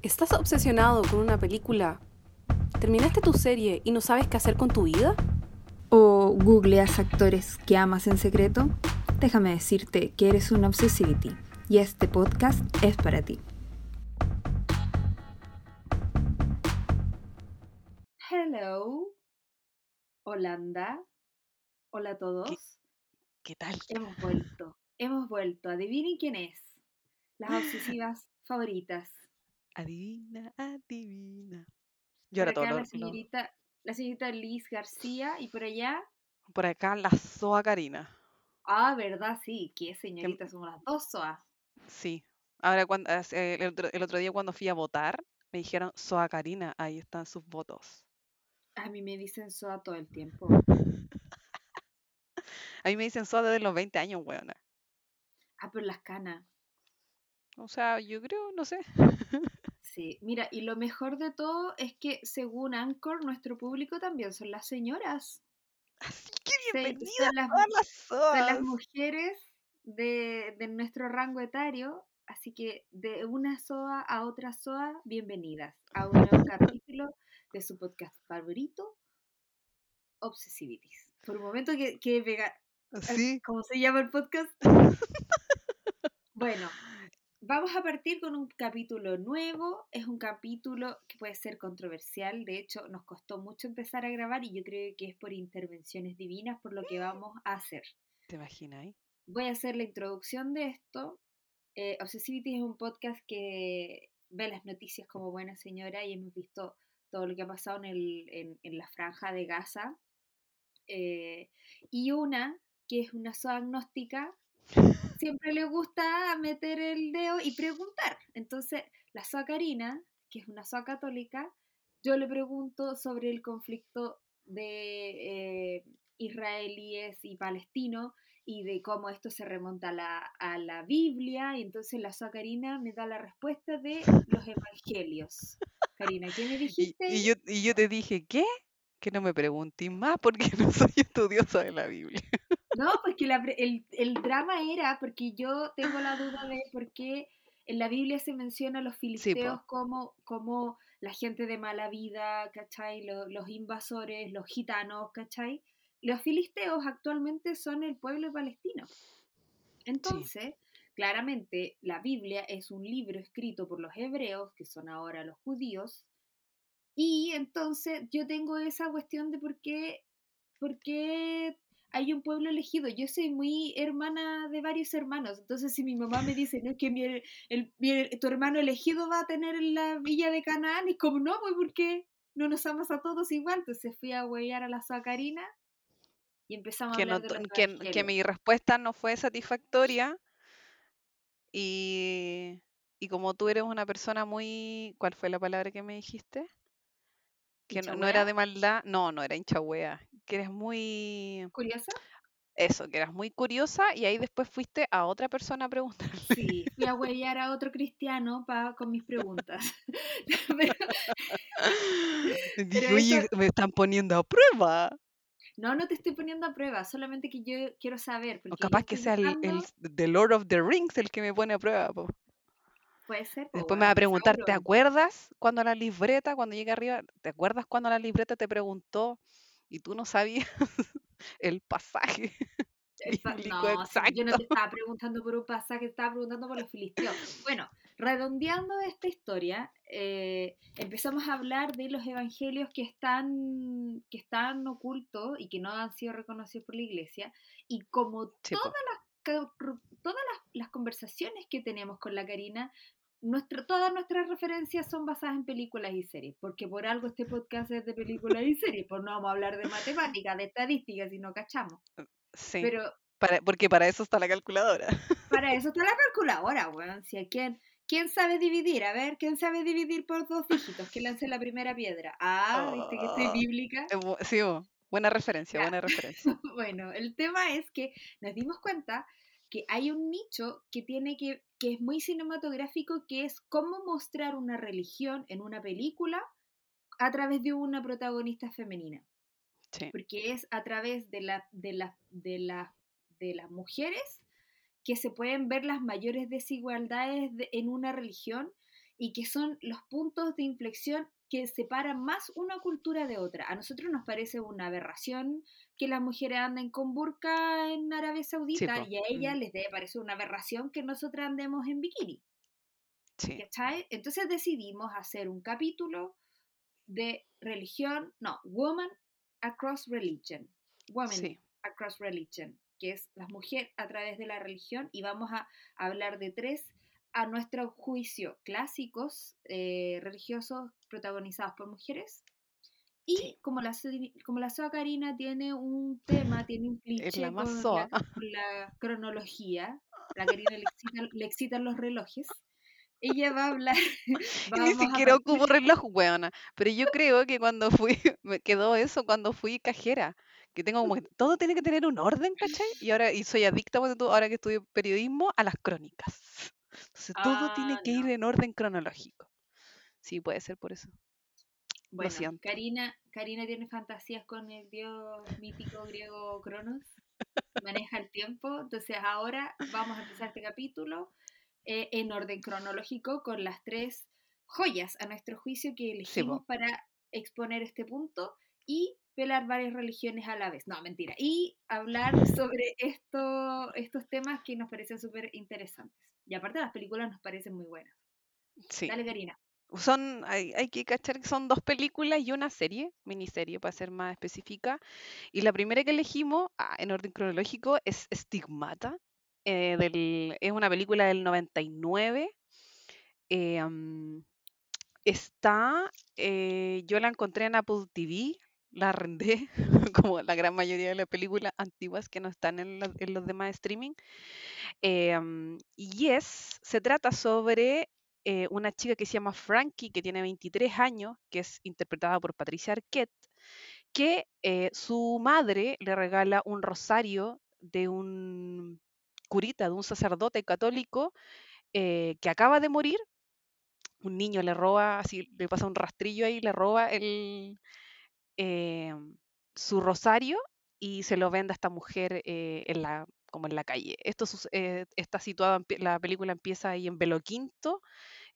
¿Estás obsesionado con una película? ¿Terminaste tu serie y no sabes qué hacer con tu vida? ¿O googleas actores que amas en secreto? Déjame decirte que eres una obsessivity y este podcast es para ti. Hello, Holanda. Hola a todos. ¿Qué, tal? Hemos vuelto, hemos vuelto. Adivinen quién es. Las obsesivas favoritas. Adivina, adivina. Yo por acá la señorita, la señorita Liz García y por allá. Por acá la Soa Karina. Ah, verdad, sí. ¿Qué señorita? Somos las dos Soa. Sí. Ahora, cuando, el, otro, día cuando fui a votar, me dijeron Soa Karina, ahí están sus votos. A mí me dicen Soa todo el tiempo. a mí me dicen Soa desde los 20 años, weona. Ah, pero las canas. O sea, yo creo, no sé. Sí, mira, y lo mejor de todo es que según Anchor, nuestro público también son las señoras. Así que bienvenidas son las, son las mujeres de, de, nuestro rango etario. Así que de una SOA a otra SOA, bienvenidas a un nuevo capítulo de su podcast favorito, Obsessivities. Por un momento que, que pega. ¿Sí? ¿Cómo se llama el podcast? bueno, Vamos a partir con un capítulo nuevo. Es un capítulo que puede ser controversial. De hecho, nos costó mucho empezar a grabar y yo creo que es por intervenciones divinas por lo que vamos a hacer. ¿Te imaginas? Voy a hacer la introducción de esto. Eh, Obsessivity es un podcast que ve las noticias como buena señora y hemos visto todo lo que ha pasado en, la franja de Gaza. Eh, y una que es una agnóstica siempre le gusta meter el dedo y preguntar. Entonces, la SOA Karina, que es una SOA católica, yo le pregunto sobre el conflicto de eh, israelíes y palestinos y de cómo esto se remonta a la, a la Biblia. Y entonces la SOA Karina me da la respuesta de los evangelios. Karina, ¿qué me dijiste? Y, yo, y yo te dije, ¿qué? Que no me preguntes más porque no soy estudiosa de la Biblia. No, porque el, el, drama era, porque yo tengo la duda de por qué en la Biblia se menciona a los filisteos como, como la gente de mala vida, ¿cachai? Los, invasores, los gitanos, ¿cachai? Los filisteos actualmente son el pueblo palestino. Entonces, claramente, la Biblia es un libro escrito por los hebreos, que son ahora los judíos, y entonces yo tengo esa cuestión de por qué, por qué hay un pueblo elegido. Yo soy muy hermana de varios hermanos, entonces si mi mamá me dice, no es que mi, el, tu hermano elegido va a tener la villa de Canaán, y como no, pues porque no nos amas a todos igual, entonces fui a huellar a la Sacarina y empezamos a hablar de que, que mi respuesta no fue satisfactoria y, y como tú eres una persona muy, ¿cuál fue la palabra que me dijiste? Que no, era de maldad, no, no era hinchahuea, que eres muy... ¿Curiosa? Eso, que eras muy curiosa y ahí después fuiste a otra persona a preguntarle. Sí, fui a huellar a otro cristiano pa, con mis preguntas. Oye, me están poniendo a prueba. No, no te estoy poniendo a prueba, solamente que yo quiero saber. O capaz que sea el, el, Lord of the Rings el que me pone a prueba. Puede ser. Después me va a preguntar, ¿te acuerdas cuando la libreta, cuando llegué arriba, ¿te acuerdas cuando la libreta te preguntó y tú no sabías el pasaje? no, exacto. yo no te estaba preguntando por un pasaje, te estaba preguntando por los filisteos. Bueno, redondeando esta historia, eh, empezamos a hablar de los evangelios que están, que están ocultos y que no han sido reconocidos por la iglesia. Y como todas las todas las, conversaciones que tenemos con la Karina todas nuestras referencias son basadas en películas y series, porque por algo este podcast es de películas y series, pues no vamos a hablar de matemáticas, de estadísticas, si no cachamos. Uh, sí. Pero, porque para eso está la calculadora. Para eso está la calculadora, weón. Si quién, ¿Quién sabe dividir? A ver, ¿quién sabe dividir por dos dígitos? Que lance la primera piedra. Ah, viste que estoy oh, bíblica. Sí, buena referencia, buena referencia. bueno, el tema es que nos dimos cuenta que hay un nicho que tiene que, que es muy cinematográfico, que es cómo mostrar una religión en una película a través de una protagonista femenina. Porque es a través de, la, de, la, de, la, de las mujeres que se pueden ver las mayores desigualdades en una religión y que son los puntos de inflexión que separan más una cultura de otra. A nosotros nos parece una aberración que las mujeres anden con burka en Arabia Saudita y a ellas mm. les debe parecer una aberración que nosotras andemos en bikini. Sí. Entonces decidimos hacer un capítulo de religión, no, Woman Across Religion. Woman Across Religion, que es las mujeres a través de la religión y vamos a hablar de tres a nuestro juicio, clásicos eh, religiosos protagonizados por mujeres. Y como la, como la Soa Karina tiene un tema, tiene un cliché con, la, cronología, la Karina le, excitan los relojes, ella va a hablar. Ni siquiera ocupo reloj, weona. Pero yo creo que cuando fui, me quedó eso cuando fui cajera. Que tengo como todo tiene que tener un orden, ¿cachai? Y ahora, y soy adicta, ahora que estudio periodismo, a las crónicas. Entonces todo tiene ah, que ir en orden cronológico. Sí, puede ser por eso. Bueno, Karina, Karina tiene fantasías con el dios mítico griego Cronos. Maneja el tiempo. Entonces ahora vamos a empezar este capítulo eh, en orden cronológico con las tres joyas a nuestro juicio que elegimos para exponer este punto y pelar varias religiones a la vez. No, mentira. Y hablar sobre esto, estos temas que nos parecen súper interesantes. Y aparte las películas nos parecen muy buenas. Sí. Dale, Karina. Son, hay, hay, que cachar que son dos películas y una serie, miniserie para ser más específica. Y la primera que elegimos, ah, en orden cronológico, es Stigmata. Eh, del, es una película del 99. Eh, está, eh, yo la encontré en Apple TV, la arrendé, como la gran mayoría de las películas antiguas que no están en, los demás streaming. Em, y es, se trata sobre eh, una chica que se llama Frankie, que tiene 23 años, que es interpretada por Patricia Arquette, que eh, su madre le regala un rosario de un curita, de un sacerdote católico eh, que acaba de morir. Un niño le roba, así le pasa un rastrillo ahí, le roba el, Em, su rosario y se lo vende a esta mujer eh, en la, como en la calle. Esto eh, está situado, la película empieza ahí en Belo Quinto,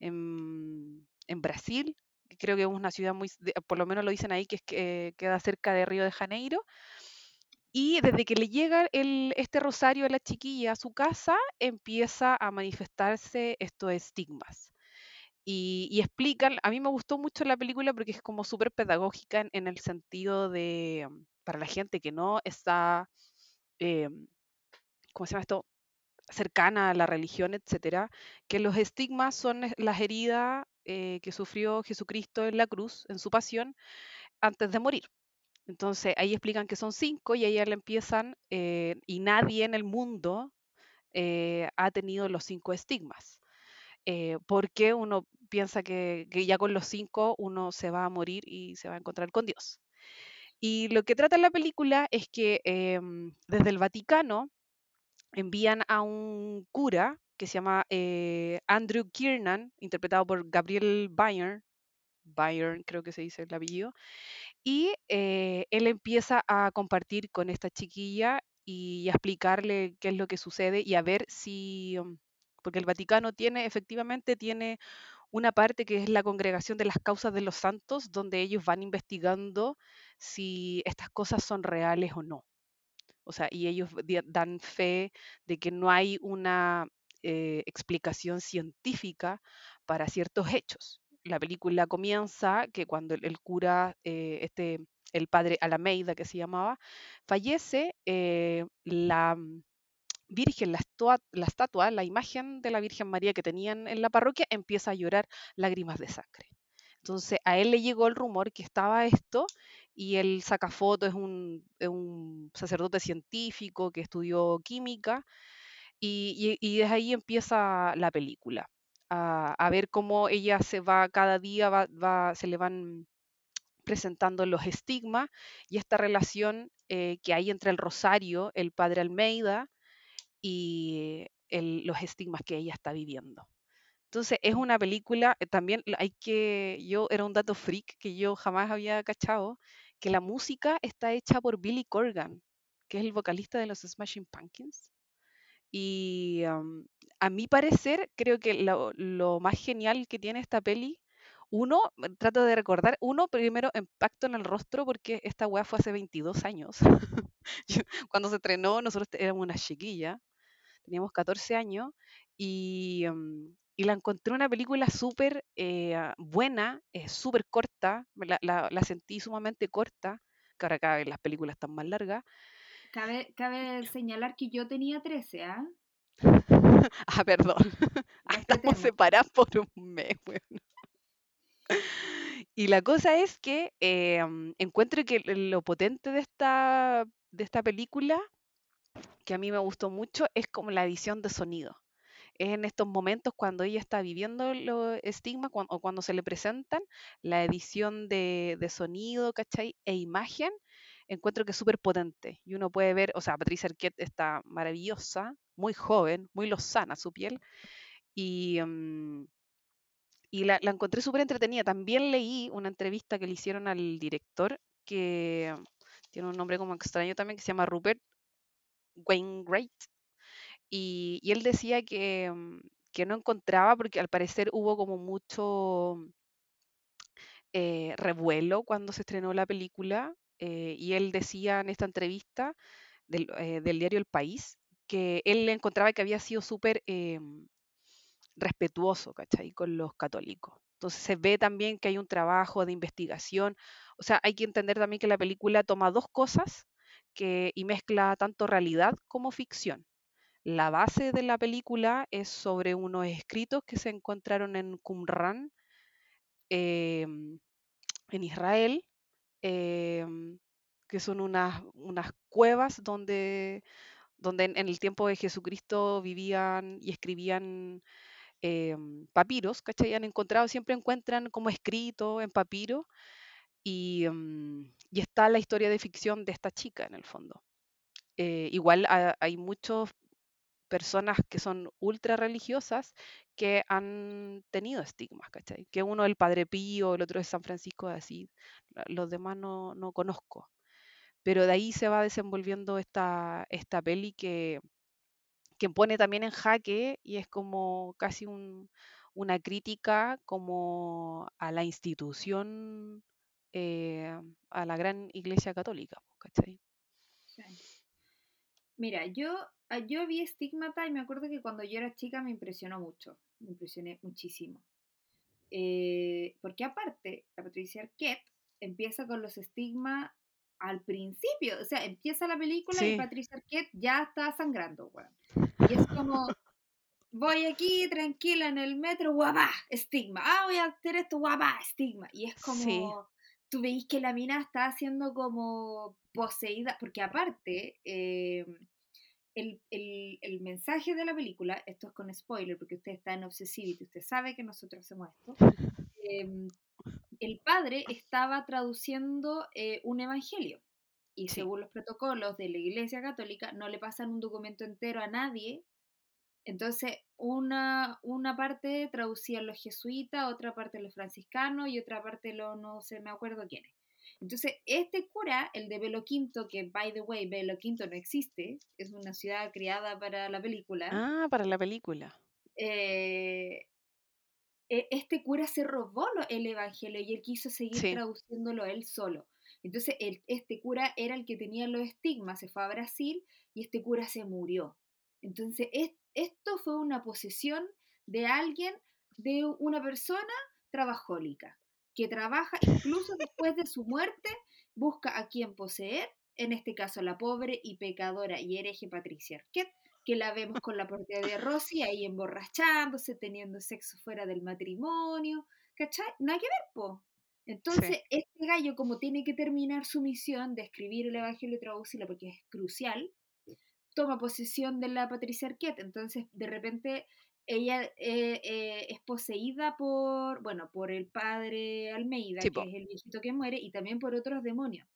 en, Brasil, creo que es una ciudad muy, por lo menos lo dicen ahí, que, queda cerca de Río de Janeiro. Y desde que le llega este rosario a la chiquilla a su casa, empieza a manifestarse estos estigmas. Y, explican, a mí me gustó mucho la película porque es como súper pedagógica en, el sentido de, mm, para la gente que no está, eh, ¿cómo se llama esto? cercana a la religión, etcétera, que los estigmas son las heridas eh, que sufrió Jesucristo en la cruz, en su pasión, antes de morir. Entonces ahí explican que son cinco y ahí le empiezan, eh, y nadie en el mundo ha tenido los cinco estigmas. Eh, porque uno piensa que, ya con los cinco uno se va a morir y se va a encontrar con Dios. Y lo que trata la película es que em, desde el Vaticano envían a un cura que se llama eh, Andrew Kiernan, interpretado por Gabriel Byrne, Byron creo que se dice el apellido, y eh, él empieza a compartir con esta chiquilla y a explicarle qué es lo que sucede y a ver si, um, porque el Vaticano tiene, efectivamente, tiene una parte que es la congregación de las causas de los santos, donde ellos van investigando si estas cosas son reales o no. O sea, y ellos dan fe de que no hay una eh, explicación científica para ciertos hechos. La película comienza que cuando el, cura, eh, este, el padre Alameida que se llamaba, fallece, eh, la, Virgen, la, estatua, la imagen de la Virgen María que tenían en la parroquia, empieza a llorar lágrimas de sangre. Entonces a él le llegó el rumor que estaba esto y él saca fotos, es un, sacerdote científico que estudió química y, desde ahí empieza la película, a, ver cómo ella se va cada día, va, se le van presentando los estigmas y esta relación eh, que hay entre el rosario, el padre Almeida, y los estigmas que ella está viviendo. Entonces es una película, eh, también hay que, yo era un dato freak que yo jamás había cachado, que la música está hecha por Billy Corgan, que es el vocalista de los Smashing Pumpkins. Y a mi parecer, creo que lo, más genial que tiene esta peli, uno, trato de recordar, uno, primero, impacto en el rostro, porque esta weá fue hace 22 años. Cuando se estrenó, nosotros éramos una chiquilla, teníamos 14 años, y, la encontré una película súper eh, buena, es súper corta, la, la, sentí sumamente corta, que ahora cada vez las películas están más largas, Cabe, cabe señalar que yo tenía 13, ¿ah? ah, perdón. Ah, estamos separados por un mes, bueno. Y la cosa es que em, encuentro que lo potente de esta, de esta película, que a mí me gustó mucho, es como la edición de sonido. Es en estos momentos cuando ella está viviendo los estigmas o cuando se le presentan, la edición de, de sonido, ¿cachai? E imagen encuentro que es súper potente. Y uno puede ver, o sea, Patricia Arquette está maravillosa, muy joven, muy lozana su piel. Y, mm, y la, encontré súper entretenida. También leí una entrevista que le hicieron al director, que tiene un nombre como extraño también, que se llama Rupert Wainwright. Y, y él decía que, mm, que no encontraba, porque al parecer hubo como mucho eh, revuelo cuando se estrenó la película eh, y él decía en esta entrevista eh, del, diario El País que él encontraba que había sido súper em, respetuoso, ¿cachai? Con los católicos. Entonces se ve también que hay un trabajo de investigación. O sea, hay que entender también que la película toma dos cosas y mezcla tanto realidad como ficción. La base de la película es sobre unos escritos que se encontraron en Qumran, em, en Israel, Em, que son unas, unas cuevas donde, donde en, el tiempo de Jesucristo vivían y escribían em, papiros, ¿cachai? Han encontrado, siempre encuentran como escrito en papiro y, em, y está la historia de ficción de esta chica en el fondo. Eh, igual hay muchos personas que son ultra religiosas que han tenido estigmas, ¿cachai? Que uno es el Padre Pío, el otro es San Francisco de Asís, los demás no, no conozco. Pero de ahí se va desenvolviendo esta, esta peli que, que pone también en jaque y es como casi un, una crítica como a la institución, eh, a la gran iglesia católica, ¿cachai? Mira, yo Ah, yo vi Stigmata y me acuerdo que cuando yo era chica me impresionó mucho, me impresioné muchísimo. Eh, porque aparte, la Patricia Arquette empieza con los estigmas al principio, o sea, empieza la película y Patricia Arquette ya está sangrando, bueno. Y es como, voy aquí tranquila en el metro, guapa, estigma, ah, voy a hacer esto, guapa, estigma. Y es como, tú veis que la mina está haciendo como poseída, porque aparte, eh, el, el, mensaje de la película, esto es con spoiler porque usted está en Obsessivity, usted sabe que nosotros hacemos esto, em, el padre estaba traduciendo eh, un evangelio y según los protocolos de la Iglesia Católica no le pasan un documento entero a nadie. Entonces, una, una parte traducían los jesuitas, otra parte los franciscanos y otra parte los no sé, me acuerdo quiénes. Entonces, este cura, el de Belo Quinto, que by the way, Belo Quinto no existe, es una ciudad creada para la película. Ah, para la película. Eh, e, este cura se robó el evangelio y él quiso seguir traduciéndolo él solo. Entonces, este cura era el que tenía los estigmas, se fue a Brasil y este cura se murió. Entonces, esto fue una posesión de alguien, de una persona trabajólica que trabaja incluso después de su muerte, busca a quien poseer, en este caso la pobre y pecadora y hereje Patricia Arquette, que la vemos con la portería de Rosy ahí emborrachándose, teniendo sexo fuera del matrimonio, ¿cachai? Nada que ver, po. Entonces, este gallo, como tiene que terminar su misión de escribir el Evangelio y traducirlo, porque es crucial, toma posesión de la Patricia Arquette. Entonces, de repente, ella eh, eh, es poseída por, bueno, por el padre Almeida, que es el viejito que muere, y también por otros demonios.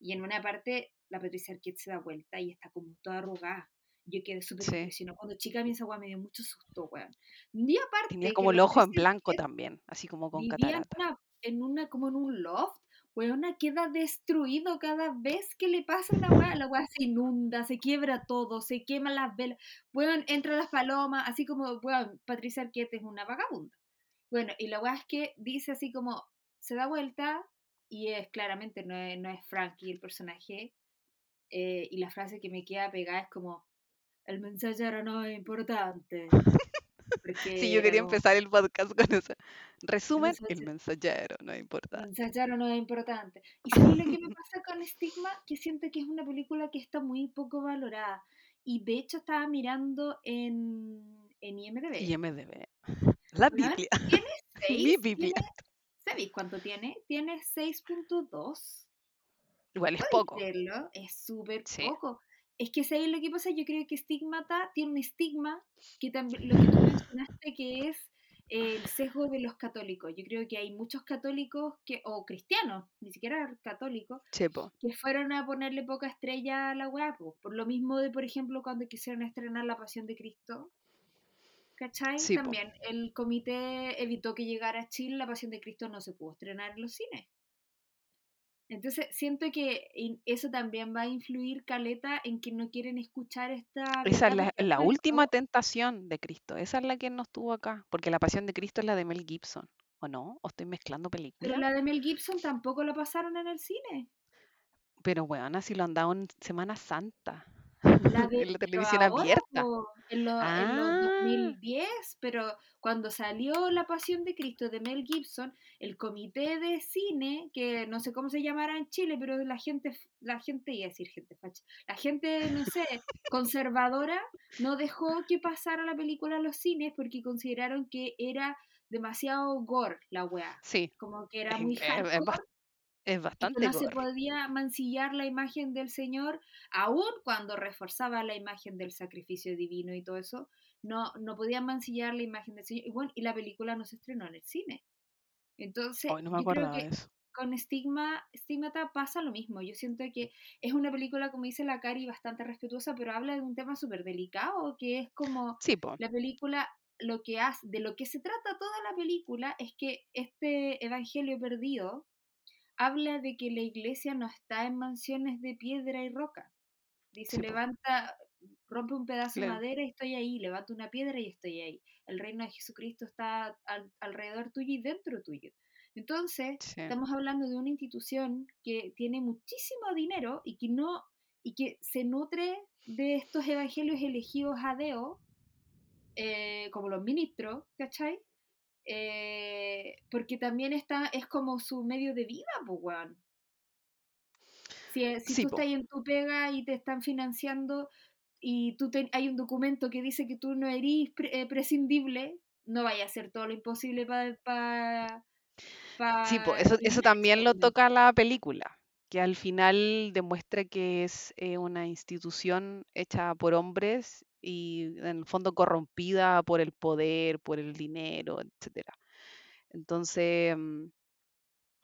Y en una parte, la Patricia Arquette se da vuelta y está como toda arrugada. Yo quedé súper impresionada. Cuando chica vi esa me dio mucho susto, weón. Y aparte. Tenía como el ojo en blanco también, así como con catarata. en una, como en un loft, weona, queda destruido cada vez que le pasa una weá. La weá se inunda, se quiebra todo, se queman las velas. Weón, entra las palomas, así como, weón, Patricia Arquette es una vagabunda. Bueno, y la weá es que dice así como, se da vuelta y es claramente, no es, no es Frankie el personaje. Eh, y la frase que me queda pegada es como, el mensajero no es importante. Sí, yo quería empezar el podcast con eso. Resumen, el mensajero no es importante. Mensajero no es importante. Y sabes lo que me pasa con Stigma, que siento que es una película que está muy poco valorada. Y de hecho estaba mirando en, en IMDB. IMDB. La Biblia. Tiene 6. Mi Biblia. ¿Sabéis cuánto tiene? Tiene 6.2. Igual es poco. Es súper poco. Es que si lo que pasa, yo creo que Stigmata tiene un estigma que también, lo que tú mencionaste que es el sesgo de los católicos. Yo creo que hay muchos católicos que, o cristianos, ni siquiera católicos, que fueron a ponerle poca estrella a la web. Por lo mismo de, por ejemplo, cuando quisieron estrenar La Pasión de Cristo. ¿Cachai? También el comité evitó que llegara a Chile, La Pasión de Cristo no se pudo estrenar en los cines. Entonces, siento que eso también va a influir, Caleta, en que no quieren escuchar esta... Esa es la, última tentación de Cristo, esa es la que nos tuvo acá, porque la pasión de Cristo es la de Mel Gibson, ¿o no? ¿O estoy mezclando películas? Pero la de Mel Gibson tampoco la pasaron en el cine. Pero bueno, así lo han dado en Semana Santa. La de, la televisión abierta. En, los 2010, ah. pero cuando salió La Pasión de Cristo de Mel Gibson, el comité de cine, que no sé cómo se llamará en Chile, pero la gente, la gente, iba a decir gente facha, la gente, no sé, conservadora, no dejó que pasara la película a los cines porque consideraron que era demasiado gore la weá. Sí. Como que era muy hardcore. Es bastante. No se podía mancillar la imagen del Señor, aun cuando reforzaba la imagen del sacrificio divino y todo eso, no, no podía mancillar la imagen del Señor. Y bueno, y la película no se estrenó en el cine. Entonces, no me yo creo que con Stigma, Stigmata pasa lo mismo. Yo siento que es una película, como dice la Cari, bastante respetuosa, pero habla de un tema súper delicado, que es como la película lo que hace, de lo que se trata toda la película es que este evangelio perdido habla de que la iglesia no está en mansiones de piedra y roca. Dice, levanta, rompe un pedazo de madera y estoy ahí, levanta una piedra y estoy ahí. El reino de Jesucristo está alrededor tuyo y dentro tuyo. Entonces, estamos hablando de una institución que tiene muchísimo dinero y que no y que se nutre de estos evangelios elegidos a Deo, eh, como los ministros, ¿cachai? Eh, porque también está, es como su medio de vida, pues, weón. Si, eh, si tú estás en tu pega y te están financiando y tú hay un documento que dice que tú no eres eh, prescindible, no vaya a hacer todo lo imposible para... sí, pues eso, eso también lo toca la película, que al final demuestra que es una institución hecha por hombres y en el fondo corrompida por el poder, por el dinero, etcétera. Entonces, mm,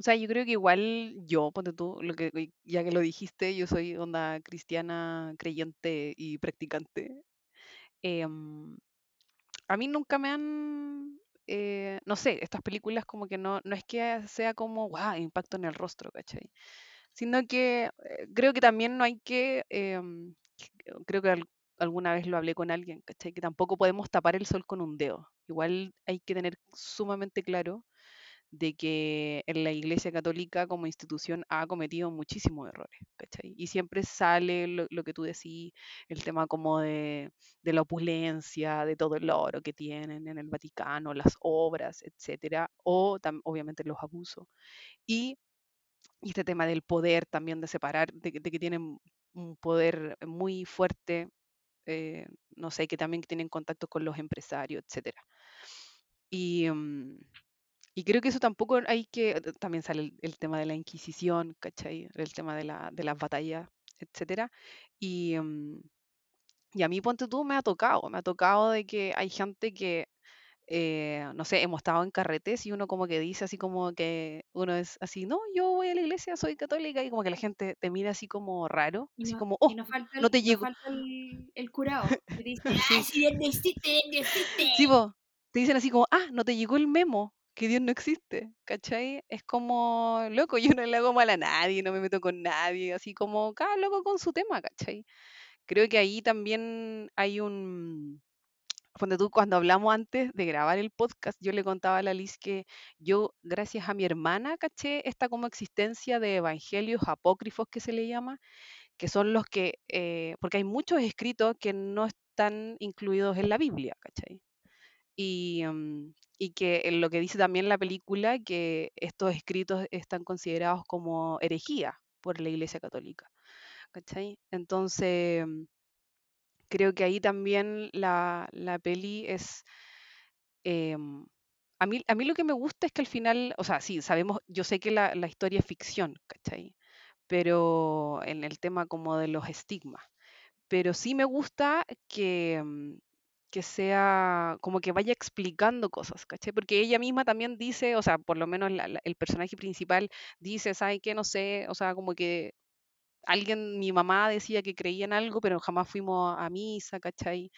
o sea, yo creo que igual yo, ponte tú, lo que, ya que lo dijiste, yo soy onda cristiana, creyente y practicante. Em, a mí nunca me han, eh, no sé, estas películas como que no, no es que sea como, wow, impacto en el rostro, ¿cachai? Sino que eh, creo que también no hay que, em, creo que alguna vez lo hablé con alguien, ¿cachai? Que tampoco podemos tapar el sol con un dedo. Igual hay que tener sumamente claro de que en la Iglesia Católica como institución ha cometido muchísimos errores, ¿cachai? Y siempre sale lo, que tú decís, el tema como de, la opulencia, de todo el oro que tienen en el Vaticano, las obras, etcétera, o obviamente los abusos. Y, este tema del poder también de separar, de, de que tienen un poder muy fuerte eh, no sé, que también tienen contacto con los empresarios, etc. Mm, y, creo que eso tampoco hay que, eh, también sale el, tema de la Inquisición. El tema de, la, de las batallas, etc. Y, mm, y a mí, ponte tú, me ha tocado, me ha tocado de que hay gente que eh, no sé, hemos estado en carretes y uno como que dice así como que uno es así, no, yo voy a la iglesia, soy católica y como que la gente te mira así como raro, así como, oh, no, te llegó. falta el, el curado, te dice, sí. sí, te dicen así como, ah, no te llegó el memo que Dios no existe, ¿cachai? Es como, loco, yo no le hago mal a nadie, no me meto con nadie, así como cada loco con su tema, ¿cachai? Creo que ahí también hay un... Cuando tú, cuando hablamos antes de grabar el podcast, yo le contaba a la Liz que yo, gracias a mi hermana, caché esta como existencia de evangelios apócrifos que se le llama, que son los que, eh, porque hay muchos escritos que no están incluidos en la Biblia, ¿cachai? Y, mm, y que en lo que dice también la película, que estos escritos están considerados como herejía por la Iglesia Católica. ¿Cachai? Entonces, mm, creo que ahí también la, la peli es... em, a, mí, a mí lo que me gusta es que al final, o sea, sí, sabemos, yo sé que la, la historia es ficción, ¿cachai? Pero en el tema como de los estigmas. Pero sí me gusta que, mm, que sea como que vaya explicando cosas, ¿cachai? Porque ella misma también dice, o sea, por lo menos la- la- el personaje principal dice, ¿sabes qué? No sé, o sea, como que alguien, mi mamá decía que creía en algo, pero jamás fuimos a misa, ¿cachai?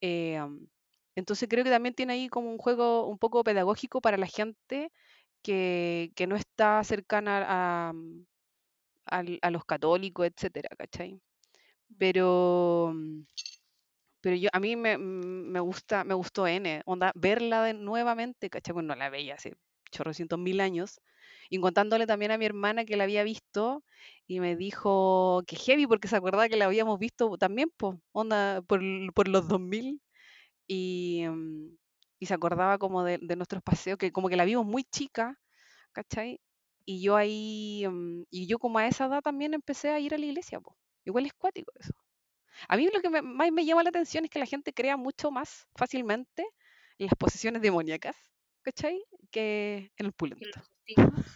Eh, am, entonces creo que también tiene ahí como un juego un poco pedagógico para la gente que, que no está cercana a, mm, a los católicos, etcétera, ¿cachai? Mm. Pero, mm, pero yo, a mí me, me gusta, me gustó N, onda, verla de, nuevamente, ¿cachai? Bueno, no la veía hace chorrocientos mil años, y contándole también a mi hermana que la había visto, y me dijo que heavy, porque se acordaba que la habíamos visto también, pues, onda, por, por los 2000, y, mm, y se acordaba como de, de nuestros paseos, que como que la vimos muy chica, ¿cachai? Y yo ahí, mm, y yo como a esa edad también empecé a ir a la iglesia, pues. Igual es cuático eso. A mí lo que más me llama la atención es que la gente crea mucho más fácilmente en las posesiones demoníacas, ¿cachai? Que en el que pulento. estigmas.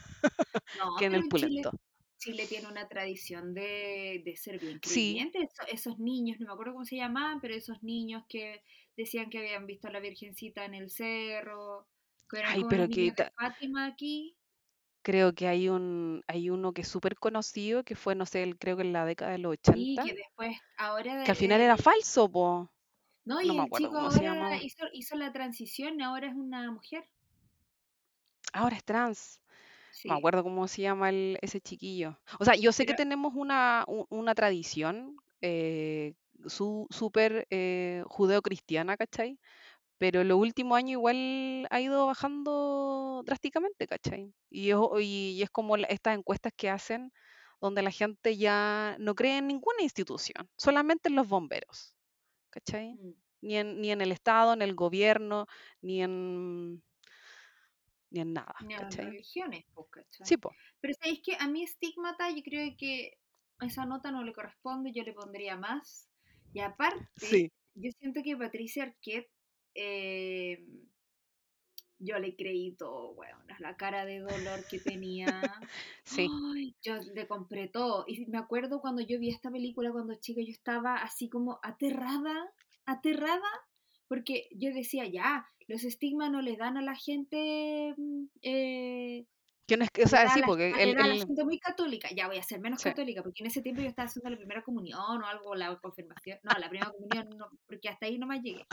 No, Que en el Chile, pulento. Chile tiene una tradición de, de ser bien Sí. creyentes. Eso- esos niños, no me acuerdo cómo se llamaban, pero esos niños que decían que habían visto a la Virgencita en el cerro, que eran Ay, como pero que de Fátima aquí. creo que hay un, hay uno que es súper conocido, que fue, no sé, el- creo que en la década de los Y 80, que después, ahora, que al final era falso, po. no, No y me el acuerdo chico ahora hizo, hizo la transición, ahora es una mujer. Ahora es trans. No me Sí, acuerdo cómo se llama el- ese chiquillo. O sea, yo sé que pero tenemos una, u- una tradición eh, su- súper eh, judeocristiana, ¿cachai? Pero los últimos años igual ha ido bajando drásticamente, ¿cachai? Y, es o- y- y es como la- estas encuestas que hacen donde la gente ya no cree en ninguna institución, solamente en los bomberos, ¿cachai? mm, Ni en, ni en el Estado, en el gobierno, ni en, ni en nada, ni a las religiones, pues, ¿cachai? Sí, po. Pero sabéis que a mí estigmata, yo creo que esa nota no le corresponde, yo le pondría más. Y aparte, Sí, yo siento que Patricia Arquette, eh, yo le creí todo, weón, la cara de dolor que tenía. sí. Ay, yo le compré todo. Y me acuerdo cuando yo vi esta película cuando chica, yo estaba así como aterrada, aterrada, porque yo decía, ya, los estigmas no le dan a la gente mm, eh, Que no es que, o sea, sí, porque el, la gente muy católica, ya voy a ser menos sí. católica, porque en ese tiempo yo estaba haciendo la primera comunión o algo, la confirmación, no, la primera comunión, no, porque hasta ahí no me llegué.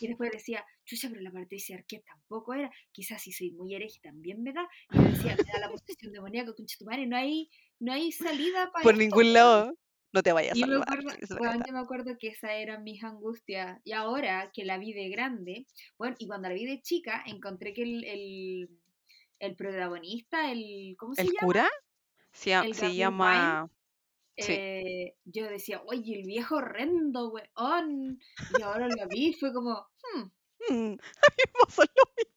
Y después decía, chucha, pero la Patricia Arquette tampoco era, quizás si soy muy hereje también me da. Y decía, me da la posesión demoníaca, concha tu madre, no hay, no hay salida para por esto, ningún lado no te vayas a yo me salvar. acuerdo, verdad. yo me acuerdo que esa era mis angustias. Y ahora que la vi de grande, bueno, y cuando la vi de chica, encontré que el, el, el protagonista, el, ¿cómo se ¿El llama? cura? Se, El se llama... Sí. eh, yo decía, oye, el viejo horrendo, weón. Y ahora lo vi fue como, hmm, Mm, a mí me pasó lo mismo.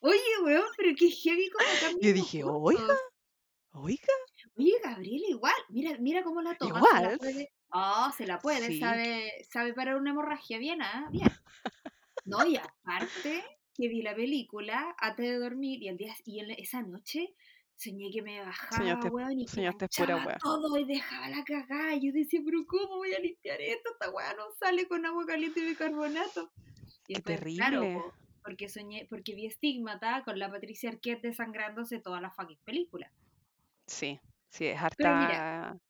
oye, weón, pero qué heavy como Yo dije, oiga, oiga, Oye, Gabriela, igual, mira, mira cómo la toma, se la igual. puede, oh, se la puede, Sí. sabe, sabe parar una hemorragia, bien, ¿ah? Bien. No, y aparte que vi la película antes de dormir y, al día, y en esa noche soñé que me bajaba, Soñaste, weón, y que soñaste pura manchaba wea. todo y dejaba la cagada. Y yo decía, pero ¿cómo voy a limpiar esto? Esta weá no sale con agua caliente y bicarbonato. Y Qué después, claro, terrible. po, porque soñé, porque vi Estigmata con la Patricia Arquette desangrándose toda la fucking película. Sí, sí, es Pero mira, harta,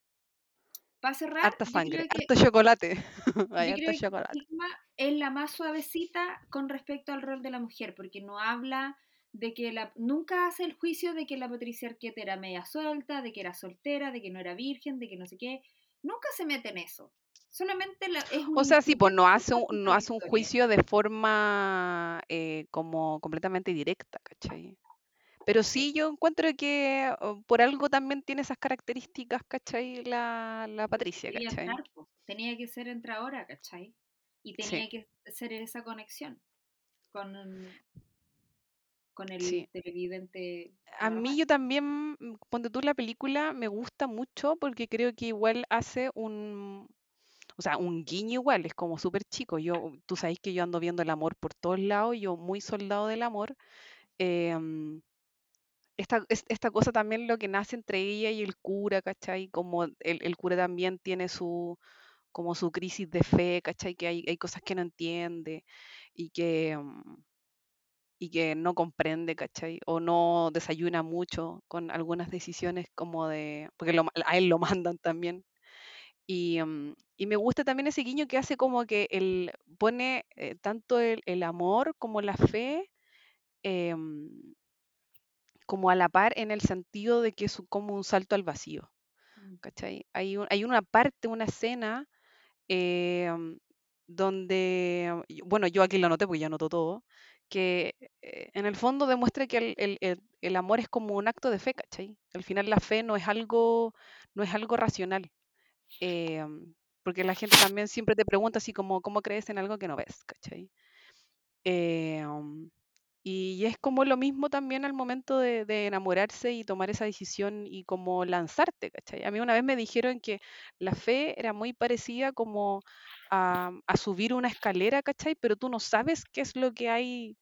para cerrar, harta yo sangre, que harto chocolate. Hay que chocolate. Es la más suavecita con respecto al rol de la mujer, porque no habla de que la, nunca hace el juicio de que la Patricia Arquette era media suelta, de que era soltera, de que no era virgen, de que no sé qué. Nunca se mete en eso. Solamente es un... O sea, sí, pues no hace un, no hace un juicio de forma eh, como completamente directa, ¿cachai? Pero sí, yo encuentro que por algo también tiene esas características, ¿cachai? La, la Patricia, ¿cachai? tenía que ser entre ahora, ¿cachai? Y tenía que ser esa conexión con, con el televidente. A mí yo también, cuando tú la película, me gusta mucho porque creo que igual hace un, o sea, un guiño igual, es como súper chico. Yo, tú sabes que yo ando viendo el amor por todos lados, yo muy soldado del amor. Em, esta, esta cosa también lo que nace entre ella y el cura, ¿cachai? Como el, el cura también tiene su, como su crisis de fe, ¿cachai? Que hay, hay cosas que no entiende y que, mm, y que no comprende, ¿cachai? O no desayuna mucho con algunas decisiones como de, porque a él lo mandan también. Y, mm, y, me gusta también ese guiño que hace como que él pone eh, tanto el, el, amor como la fe em, como a la par en el sentido de que es como un salto al vacío. Mm. ¿Cachai? Hay, hay una parte, una escena em, donde, bueno, yo aquí lo noté porque ya noto todo, que eh, en el fondo demuestra que el, amor es como un acto de fe, ¿cachai? Al final la fe no es algo, no es algo racional. Em, porque la gente también siempre te pregunta así como, ¿cómo crees en algo que no ves? ¿cachai? Em, y es como lo mismo también al momento de, enamorarse y tomar esa decisión y como lanzarte, ¿cachai? A mí una vez me dijeron que la fe era muy parecida como a, subir una escalera, ¿cachai? Pero tú no sabes qué es lo que hay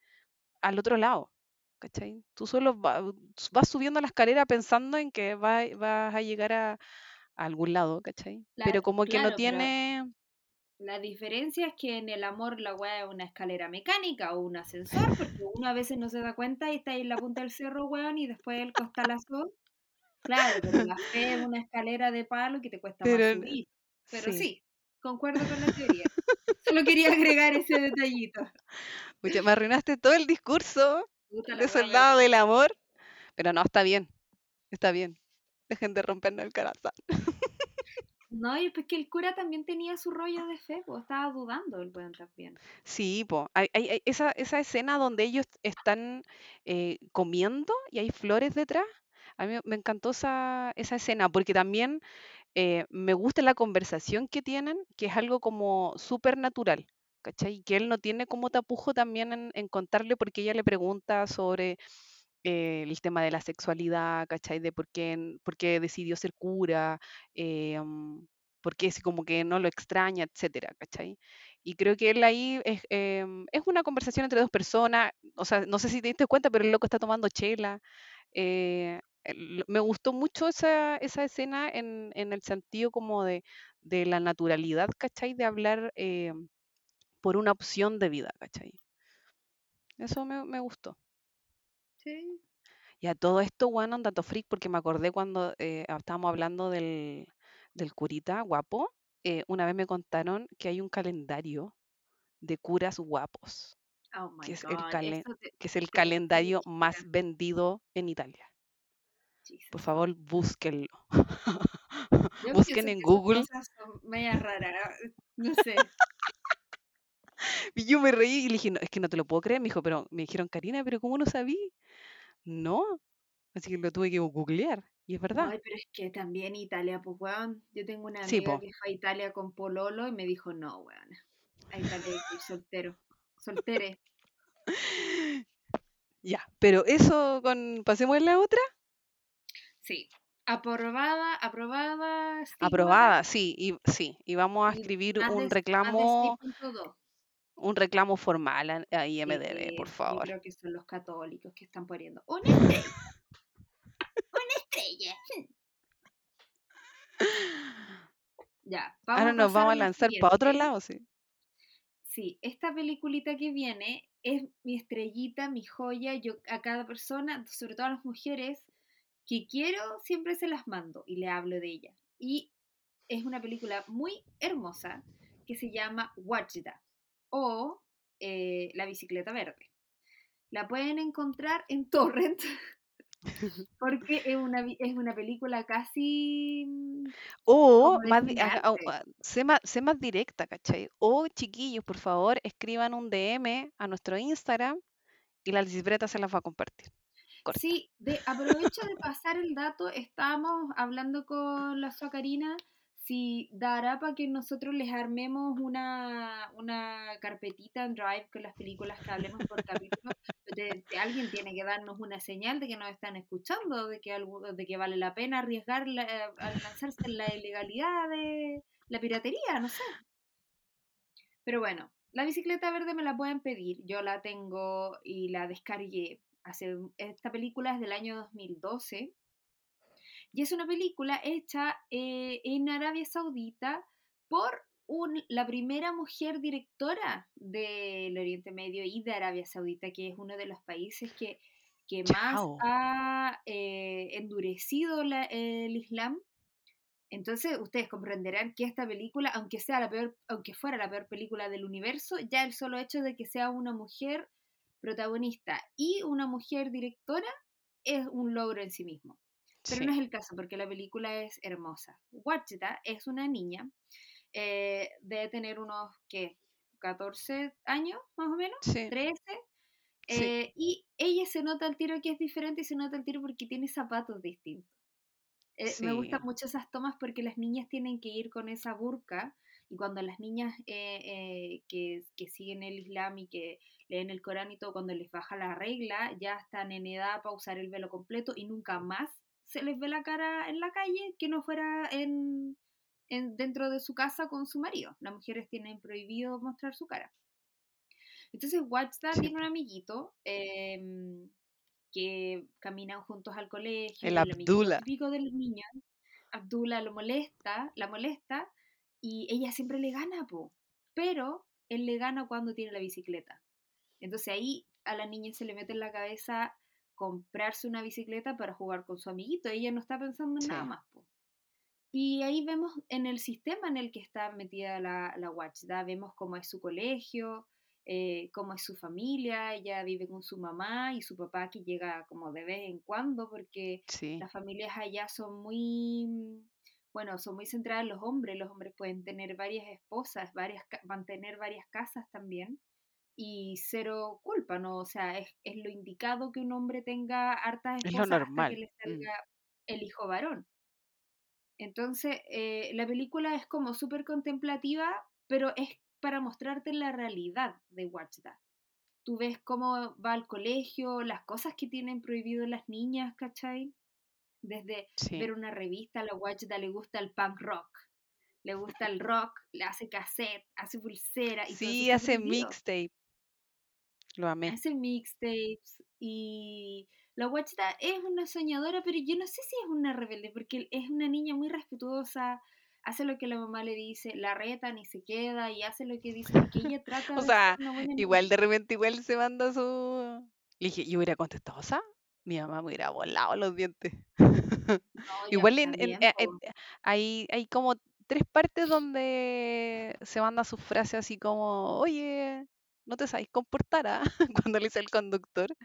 al otro lado, ¿cachai? Tú solo vas subiendo la escalera pensando en que vas a llegar a, algún lado, ¿cachai? pero como que no tiene... La diferencia es que en el amor la weá es una escalera mecánica o un ascensor, porque uno a veces no se da cuenta y está ahí en la punta del cerro, weón, y después el costalazo. Claro, pero la fe es una escalera de palo que te cuesta más subir. Pero sí. concuerdo con la teoría. Solo quería agregar ese detallito. Oye, me arruinaste todo el discurso de soldado del amor, pero no, está bien, está bien. Dejen de rompernos el corazón. No, y pues que el cura también tenía su rollo de fe, pues estaba dudando el buen también. Sí, pues hay, hay, esa, esa, escena donde ellos están eh, comiendo y hay flores detrás. A mí me encantó esa, esa escena porque también eh, me gusta la conversación que tienen, que es algo como súper natural, ¿cachai? Que él no tiene como tapujo también en, en contarle porque ella le pregunta sobre eh, el tema de la sexualidad, ¿cachai? De por qué, por qué decidió ser cura, eh, mm, por qué como que no lo extraña, etcétera, ¿cachai? Y creo que él ahí es, em, es una conversación entre dos personas, o sea, no sé si te diste cuenta, pero el loco está tomando chela. Eh, me gustó mucho esa, esa escena en, en, el sentido como de, de, la naturalidad, ¿cachai? De hablar por una opción de vida, ¿cachai? Eso me, me gustó. Y a todo esto, bueno, un dato freak, porque me acordé cuando eh, estábamos hablando del, curita guapo. Eh, una vez me contaron que hay un calendario de curas guapos, oh que, es el que es el calendario más vendido en Italia. Por favor, búsquenlo. Busquen en Google. no sé. Y yo me reí y le dije, no, es que no te lo puedo creer. Me dijo, pero me dijeron, Karina, pero ¿cómo no sabí? No. Así que lo tuve que googlear. Y es verdad. Ay, pero es que también Italia, pues, weón. Yo tengo una amiga que fue a Italia con Pololo y me dijo, no, weón. A Italia hay soltero. Soltere. Ya, pero eso con. ¿Pasemos a la otra? Sí. Aprobada, aprobada. Aprobada, sí, y sí, y vamos a escribir un reclamo un reclamo formal a, IMDB, por favor. Yo creo que son los católicos que están poniendo una estrella. una estrella. ya, vamos Ahora nos vamos a lanzar para otro lado, sí. Sí, esta peliculita que viene es mi estrellita, mi joya. Yo a cada persona, sobre todo a las mujeres, que quiero, siempre se las mando y le hablo de ella. Y es una película muy hermosa que se llama Watchda o eh, La bicicleta verde. La pueden encontrar en Torrent. Porque es una, es una película casi... Mm, o más, sé, más, sé más directa, ¿cachai? O chiquillos, por favor, escriban un DM a nuestro Instagram y la libreta se las va a compartir. Sí, de, aprovecho de pasar el dato, estábamos hablando con la Socarina si dará para que nosotros les armemos una, una carpetita en Drive con las películas que hablemos por capítulo. De, alguien tiene que darnos una señal de que nos están escuchando, de que, algo, de que vale la pena arriesgar al lanzarse en la ilegalidad de la piratería, no sé. Pero bueno, la bicicleta verde me la pueden pedir, yo la tengo y la descargué. Hace, esta película es del año 2012 y es una película hecha eh, en Arabia Saudita por la primera mujer directora del Oriente Medio y de Arabia Saudita, que es uno de los países que, que más ha eh, endurecido el Islam. Entonces ustedes comprenderán que esta película, aunque sea la peor, aunque fuera la peor película del universo, ya el solo hecho de que sea una mujer protagonista y una mujer directora es un logro en sí mismo. Pero no es el caso, porque la película es hermosa. Wachita es una niña, eh, debe tener unos, ¿qué? 14 años, más o menos, 13. Eh, y ella se nota el tiro que es diferente y se nota el tiro porque tiene zapatos distintos. Eh, me gustan mucho esas tomas porque las niñas tienen que ir con esa burka y cuando las niñas que, que, siguen el Islam y que leen el Corán y todo, cuando les baja la regla, ya están en edad para usar el velo completo y nunca más se les ve la cara en la calle que no fuera en, dentro de su casa con su marido. Las mujeres tienen prohibido mostrar su cara. Entonces, Watchda tiene un amiguito em, que caminan juntos al colegio. El Abdullah. típico de los niños. Abdullah lo molesta, la molesta y ella siempre le gana, po. Pero él le gana cuando tiene la bicicleta. Entonces ahí a la niña se le mete en la cabeza comprarse una bicicleta para jugar con su amiguito. Ella no está pensando en nada más. Y ahí vemos en el sistema en el que está metida la, la vemos cómo es su colegio, eh, cómo es su familia, ella vive con su mamá y su papá que llega como de vez en cuando porque las familias allá son muy, bueno, son muy centradas en los hombres, los hombres pueden tener varias esposas, varias, mantener varias casas también y cero culpa, ¿no? O sea, es, es lo indicado que un hombre tenga hartas esposas hasta que le mm. salga el hijo varón. Entonces, eh, la película es como súper contemplativa, pero es para mostrarte la realidad de Watchda. Tú ves cómo va al colegio, las cosas que tienen prohibido las niñas, ¿cachai? Desde ver una revista, a la Watchda le gusta el punk rock, le gusta el rock, le hace cassette, hace pulsera. Y sí, hace mixtape. Lo amé. Hace mixtapes y la guachita es una soñadora, pero yo no sé si es una rebelde, porque es una niña muy respetuosa, hace lo que la mamá le dice, la reta ni se queda y hace lo que dice, porque ella trata o sea, igual de repente igual se manda su... Le dije, yo hubiera contestado, o sea, mi mamá me hubiera volado los dientes. igual en, eh, hay, hay como tres partes donde se manda sus frases así como, oye, no te sabes comportar, ¿ah? Cuando le dice el conductor,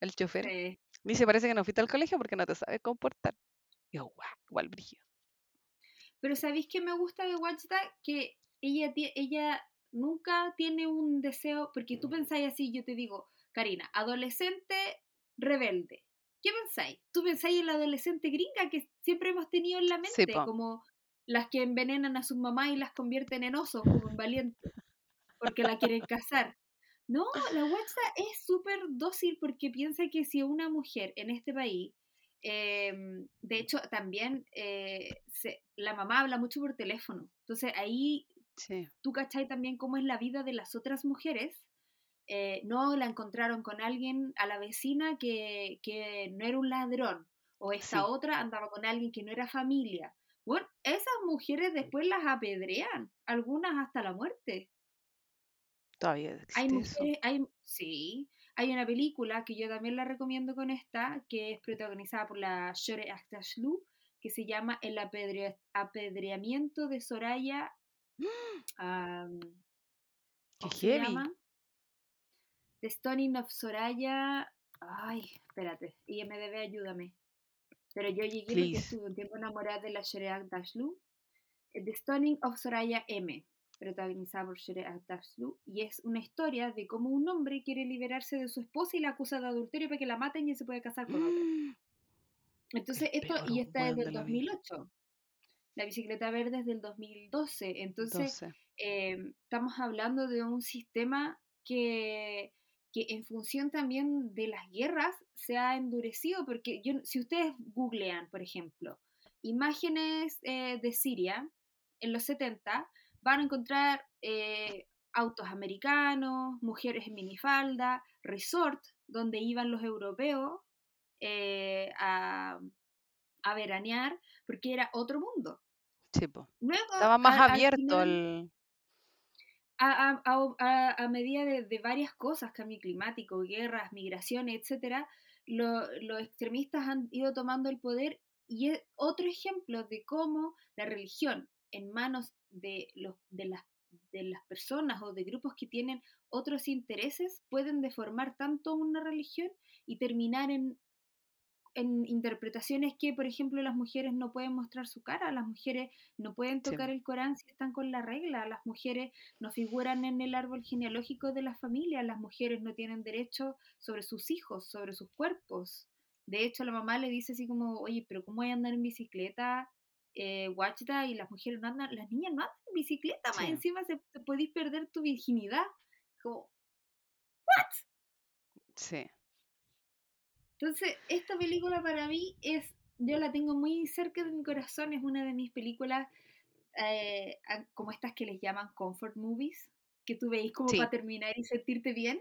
el chofer. Sí. Dice, parece que no fuiste al colegio porque no te sabes comportar. Y yo, guau, igual brillo. Pero ¿sabéis que me gusta de Watchda? Que ella, ella nunca tiene un deseo, porque tú pensáis así, yo te digo, Karina, adolescente rebelde. ¿Qué pensáis? ¿Tú pensáis en la adolescente gringa que siempre hemos tenido en la mente? como las que envenenan a sus mamás y las convierten en osos, como en valientes, porque la quieren casar. No, la WhatsApp es súper dócil porque piensa que si una mujer en este país, em, de hecho también eh, la mamá habla mucho por teléfono, entonces ahí tú cachai también cómo es la vida de las otras mujeres, eh, no la encontraron con alguien a la vecina que, no era un ladrón, o esa otra andaba con alguien que no era familia. Bueno, esas mujeres después las apedrean, algunas hasta la muerte. Todavía hay mujeres, hay, sí, hay una película que yo también la recomiendo con esta, que es protagonizada por la Shore Aktashlu, que se llama El apedreamiento de Soraya. ¿Qué se llama? The Stoning of Soraya. Ay, espérate. IMDB, ayúdame. Pero yo llegué porque estuve un tiempo enamorada de la Sherea Dashlu. The Stoning of Soraya M protagonizada por Shere Dashlu, y es una historia de cómo un hombre quiere liberarse de su esposa y la acusa de adulterio para que la maten y se puede casar con otra. Entonces, esto, y esta es del 2008. La bicicleta verde es del 2012. Entonces, em, estamos hablando de un sistema que, que en función también de las guerras se ha endurecido, porque yo, si ustedes googlean, por ejemplo, imágenes eh, de Siria en los 70, van a encontrar eh, autos americanos, mujeres en minifalda, resort, donde iban los europeos eh, a, veranear, porque era otro mundo. Sí, Estaba más abierto A, medida de, varias cosas, cambio climático, guerras, migraciones, etc., los extremistas han ido tomando el poder y es otro ejemplo de cómo la religión en manos de, los, de, las, de las personas o de grupos que tienen otros intereses pueden deformar tanto una religión y terminar en, en interpretaciones que, por ejemplo, las mujeres no pueden mostrar su cara, las mujeres no pueden tocar el Corán si están con la regla, las mujeres no figuran en el árbol genealógico de la familia, las mujeres no tienen derecho sobre sus hijos, sobre sus cuerpos. De hecho, la mamá le dice así como, oye, pero ¿cómo voy a andar en bicicleta eh, y las mujeres no andan, las niñas no andan en bicicleta, más encima se, te podéis perder tu virginidad. Como, ¿what? Sí. Entonces, esta película para mí es, yo la tengo muy cerca de mi corazón, es una de mis películas eh, como estas que les llaman comfort movies, que tú veis como para terminar y sentirte bien.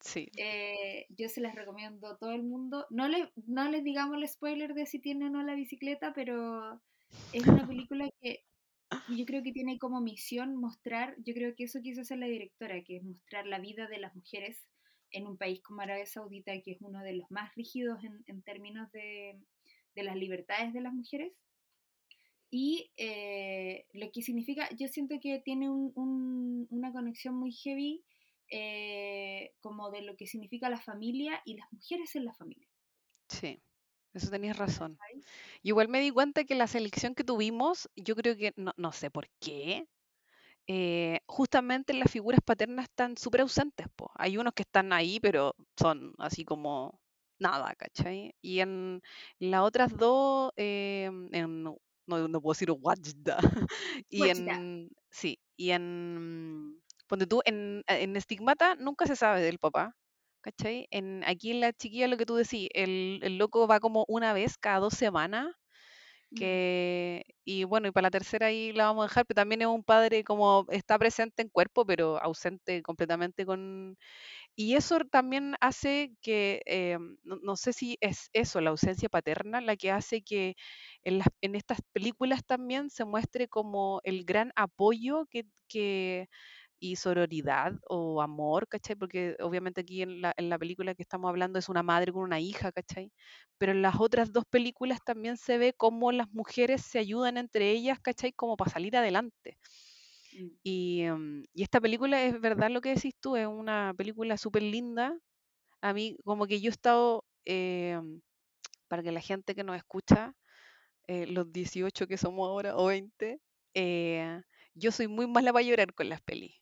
Sí. Eh, yo se las recomiendo a todo el mundo. No, le, no les digamos el spoiler de si tiene o no la bicicleta, pero es una película que yo creo que tiene como misión mostrar, yo creo que eso quiso hacer la directora, que es mostrar la vida de las mujeres en un país como Arabia Saudita, que es uno de los más rígidos en, términos de, las libertades de las mujeres. Y eh, lo que significa, yo siento que tiene una conexión muy heavy eh, como de lo que significa la familia y las mujeres en la familia. Sí. Eso tenías razón. Igual me di cuenta que la selección que tuvimos, yo creo que, no, no sé por qué, eh, justamente las figuras paternas están súper ausentes. Po. Hay unos que están ahí, pero son así como nada, ¿cachai? Y en, las otras dos, eh, en, no, no, puedo decir Wajda, y en, sí, y en, ponte tú, en, en Estigmata nunca se sabe del papá, ¿cachai? En, aquí en la chiquilla lo que tú decís, el, el loco va como una vez cada dos semanas, que, y bueno, y para la tercera ahí la vamos a dejar, pero también es un padre como está presente en cuerpo, pero ausente completamente con... Y eso también hace que, eh, no, sé si es eso, la ausencia paterna, la que hace que en, las, en estas películas también se muestre como el gran apoyo que, que y sororidad o amor, ¿cachai? Porque obviamente aquí en la, en la, película que estamos hablando es una madre con una hija, ¿cachai? Pero en las otras dos películas también se ve cómo las mujeres se ayudan entre ellas, ¿cachai? Como para salir adelante. Mm. Y, em, y, esta película es verdad lo que decís tú, es una película súper linda. A mí como que yo he estado, em, para que la gente que nos escucha, eh, los 18 que somos ahora o 20, eh, yo soy muy mala para llorar con las pelis.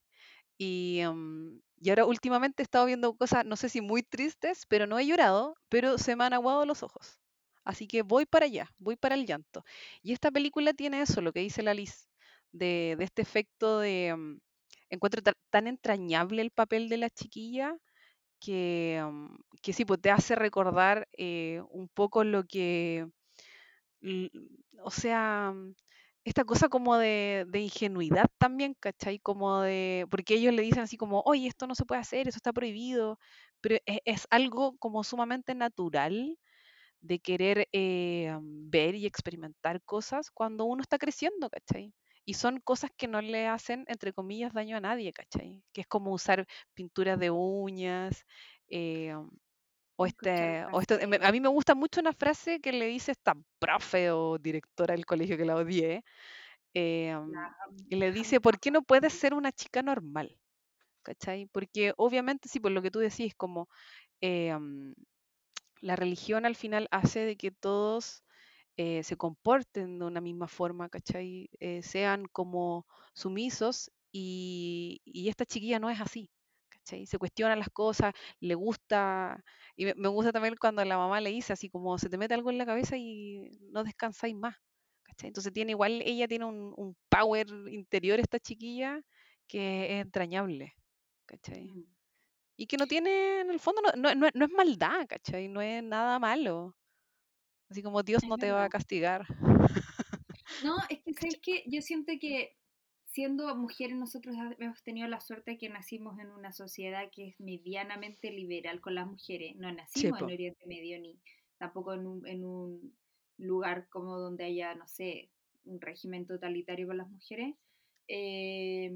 Y, mm, y ahora últimamente he estado viendo cosas, no sé si muy tristes, pero no he llorado, pero se me han aguado los ojos. Así que voy para allá, voy para el llanto. Y esta película tiene eso, lo que dice la Liz, de, de este efecto de... Mm, encuentro tan entrañable el papel de la chiquilla que, mm, que sí, pues te hace recordar eh, un poco lo que... O sea, esta cosa como de, ingenuidad también, ¿cachai? Como de, porque ellos le dicen así como, oye, esto no se puede hacer, eso está prohibido, pero e, es, algo como sumamente natural de querer eh, ver y experimentar cosas cuando uno está creciendo, ¿cachai? Y son cosas que no le hacen, entre comillas, daño a nadie, ¿cachai? Que es como usar pinturas de uñas, eh, o este, o este, a mí me gusta mucho una frase que le dice esta profe o directora del colegio que la odié. Em, y le dice, ¿por qué no puedes ser una chica normal? ¿cachai? Porque obviamente, sí, por lo que tú decís, como eh, la religión al final hace de que todos eh, se comporten de una misma forma, ¿cachai? Eh, sean como sumisos y, y, esta chiquilla no es así, ¿cachai? Se cuestiona las cosas, le gusta, y me, gusta también cuando la mamá le dice así como se te mete algo en la cabeza y no descansáis más, ¿cachai? Entonces tiene igual, ella tiene un, un power interior esta chiquilla que es entrañable, ¿cachai? Mm. Y que no tiene, en el fondo, no, no, no, es maldad, ¿cachai? No es nada malo. Así como Dios no te va a castigar. No, es que sabes que yo siento que siendo mujeres nosotros hemos tenido la suerte de que nacimos en una sociedad que es medianamente liberal con las mujeres. No nacimos en Oriente Medio ni tampoco en un, en un lugar como donde haya, no sé, un régimen totalitario con las mujeres. Eh,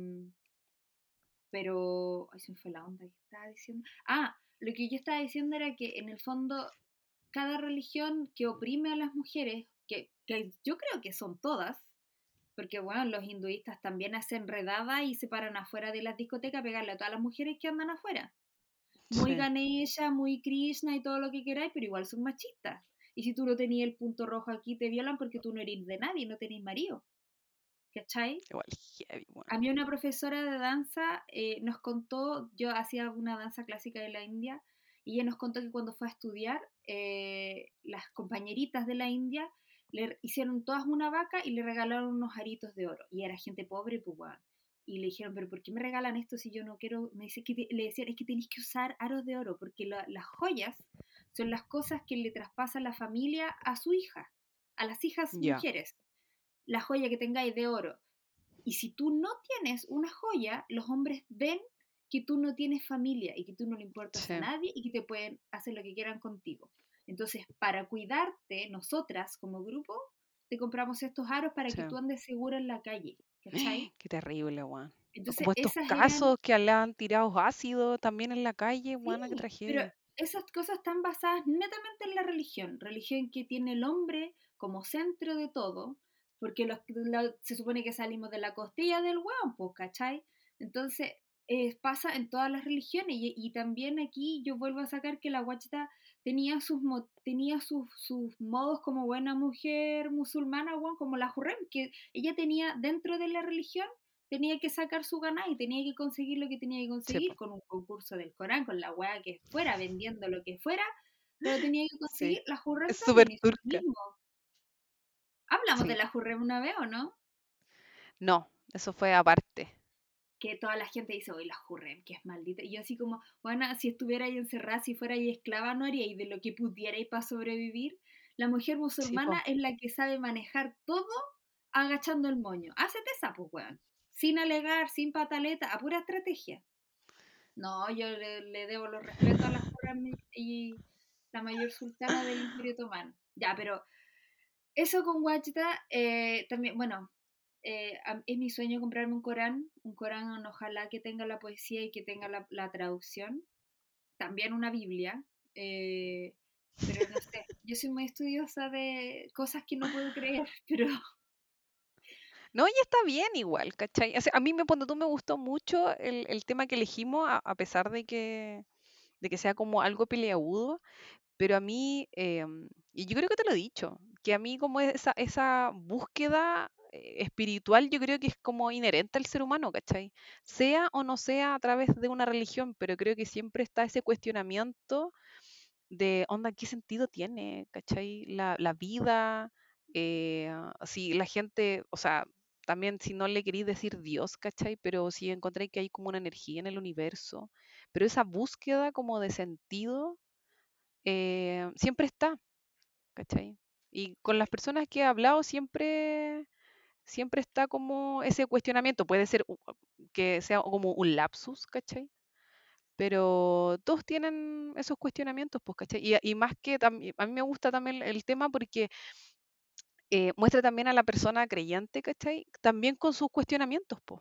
pero, ay, se me fue la onda que estaba diciendo. Ah, lo que yo estaba diciendo era que en el fondo cada religión que oprime a las mujeres, que, yo creo que son todas, porque bueno, los hinduistas también hacen redada y se paran afuera de las discotecas a pegarle a todas las mujeres que andan afuera. Muy Ganesha, muy Krishna y todo lo que queráis, pero igual son machistas. Y si tú no tenías el punto rojo aquí, te violan porque tú no eres de nadie, no tenés marido. ¿cachai? Igual, A mí una profesora de danza eh, nos contó, yo hacía una danza clásica de la India, y ella nos contó que cuando fue a estudiar, eh, las compañeritas de la India le hicieron todas una vaca y le regalaron unos aritos de oro. Y era gente pobre, pues bueno. Y le dijeron, pero ¿por qué me regalan esto si yo no quiero? Me dice que le decían, es que tenéis que usar aros de oro, porque las joyas son las cosas que le traspasa la familia a su hija, a las hijas mujeres la joya que tengáis de oro. Y si tú no tienes una joya, los hombres ven que tú no tienes familia y que tú no le importas a nadie y que te pueden hacer lo que quieran contigo. Entonces, para cuidarte, nosotras como grupo, te compramos estos aros para que tú andes segura en la calle. ¿cachai? Qué terrible, Juan. Entonces, como estos casos que le han tirado ácido también en la calle, Juan, qué tragedia. Pero esas cosas están basadas netamente en la religión, religión que tiene el hombre como centro de todo, porque se supone que salimos de la costilla del hueón, pues, ¿cachai? Entonces, eh, pasa en todas las religiones y, también aquí yo vuelvo a sacar que la guachita tenía sus tenía sus, sus modos como buena mujer musulmana, como la Jurrem, que ella tenía dentro de la religión tenía que sacar su ganá y tenía que conseguir lo que tenía que conseguir con un concurso del Corán, con la hueá que fuera, vendiendo lo que fuera, pero tenía que conseguir la Jurrem. Es súper turca. Hablamos de la Jurrem una vez, ¿o no? No, eso fue aparte. Que toda la gente dice, oye, la Jurrem, que es maldita. Y yo así como, bueno, si estuviera ahí encerrada, si fuera ahí esclava, no haría y de lo que pudierais para sobrevivir. La mujer musulmana es la que sabe manejar todo agachando el moño. Hacete esa, pues, weón. Sin alegar, sin pataleta, a pura estrategia. No, yo le, debo los respetos a la Jurrem y la mayor sultana del Imperio Otomano. Ya, pero eso con Wajda, eh, también, bueno, eh, es mi sueño comprarme un Corán, un Corán ojalá que tenga la poesía y que tenga la, traducción, también una Biblia, eh, pero no sé, yo soy muy estudiosa de cosas que no puedo creer, pero... No, y está bien igual, ¿cachai? a mí me, cuando tú me gustó mucho el, tema que elegimos, a, pesar de que, de que sea como algo peleagudo, pero a mí, em, y yo creo que te lo he dicho, que a mí como esa, esa búsqueda espiritual yo creo que es como inherente al ser humano, ¿cachai? Sea o no sea a través de una religión, pero creo que siempre está ese cuestionamiento de, onda, ¿qué sentido tiene, ¿cachai? La, la vida, eh, si la gente, o sea, también si no le queréis decir Dios, ¿cachai? Pero si encontré que hay como una energía en el universo, pero esa búsqueda como de sentido eh, siempre está, ¿cachai? Y con las personas que he hablado siempre, siempre está como ese cuestionamiento. Puede ser que sea como un lapsus, ¿cachai? Pero todos tienen esos cuestionamientos, pues, ¿cachai? Y, más que a mí me gusta también el tema porque eh, muestra también a la persona creyente, ¿cachai? También con sus cuestionamientos, pues.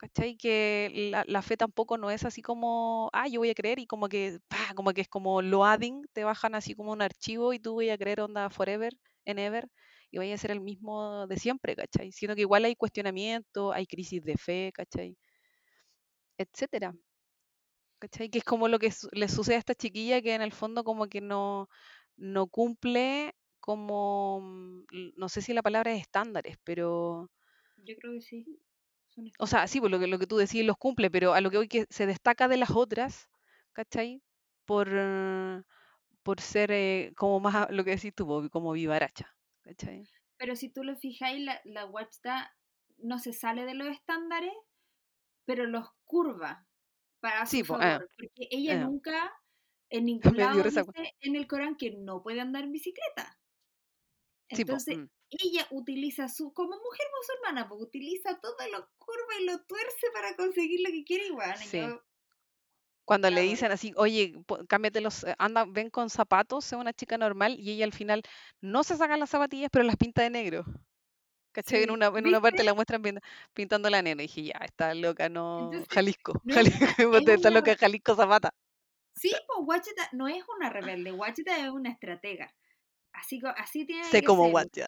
¿cachai? Que la, fe tampoco no es así como, ah, yo voy a creer y como que, como que es como loading, te bajan así como un archivo y tú voy a creer onda forever en ever y vaya a ser el mismo de siempre, ¿cachai? Sino que igual hay cuestionamiento, hay crisis de fe, ¿cachai? etcétera. ¿Cachai? Que es como lo que le sucede a esta chiquilla que en el fondo como que no, no cumple como, mm, no sé si la palabra es estándares, pero... Yo creo que sí. O sea, sí, pues lo que, lo que tú decís los cumple, pero a lo que hoy que se destaca de las otras, ¿cachai? Por, por ser eh, como más, lo que decís tú, como vivaracha, ¿cachai? Pero si tú lo fijáis, la, la Watchda no se sale de los estándares, pero los curva para su ah, favor, porque ella ah. nunca en ningún lado dice en el Corán que no puede andar en bicicleta. Entonces, mm. ella utiliza su, como mujer musulmana, pues utiliza todo lo curva y lo tuerce para conseguir lo que quiere igual. Cuando le dicen así, oye, cámbiate los, eh, anda, ven con zapatos, sea una chica normal, y ella al final no se saca las zapatillas, pero las pinta de negro. ¿Cachai? en, una, en una parte la muestran pintando la nena. Y dije, ya, está loca, no. Jalisco. No Jalisco, está loca Jalisco Zapata. Sí, pues Wachita no es una rebelde, Wachita es una estratega. Así, así tiene sé como Wachita.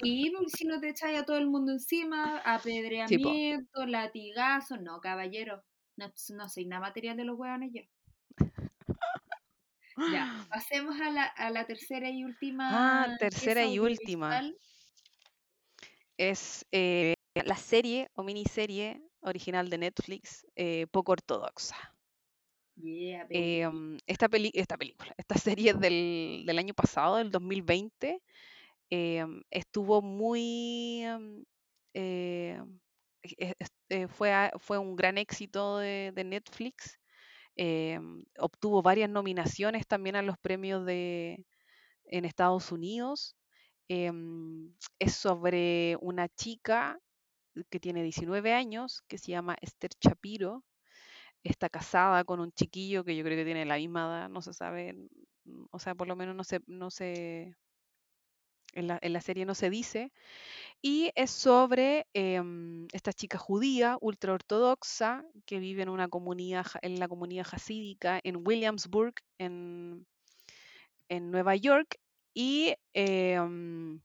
Sí, porque si no te echáis a todo el mundo encima, apedreamiento, latigazo. No, caballero, no, no soy nada material de los hueones yo. Ya, pasemos a la, a la tercera y última. Ah, tercera y última es eh, la serie o miniserie original de Netflix, eh, poco ortodoxa. Em, esta, esta película, esta serie del, del año pasado, del 2020, em, estuvo muy... Em, eh, fue, fue un gran éxito de, Netflix. obtuvo varias nominaciones también a los premios de, en Estados Unidos. Em, es sobre una chica que tiene 19 años, que se llama Esther Chapiro. Está casada con un chiquillo que yo creo que tiene la misma edad, no se sabe, o sea, por lo menos no se, no se en la, serie no se dice. Y es sobre em, esta chica judía, ultraortodoxa, que vive en una comunidad, en la comunidad hasídica en Williamsburg, en, en Nueva York, y em,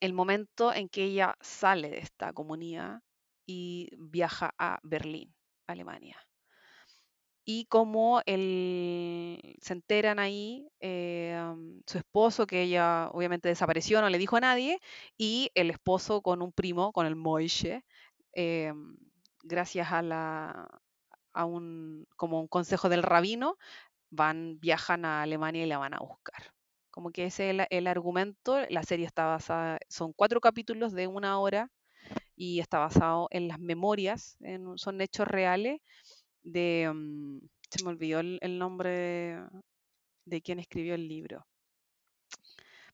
el momento en que ella sale de esta comunidad y viaja a Berlín, Alemania. Y como se enteran ahí, em, su esposo, que ella obviamente desapareció, no le dijo a nadie, y el esposo con un primo, con el Moishe, em, gracias a la a un como un consejo del rabino, van, viajan a Alemania y la van a buscar. Como que ese es el, argumento. La serie está basada, son cuatro capítulos de una hora y está basado en las memorias, son hechos reales de, mm, se me olvidó el, nombre de, quien escribió el libro.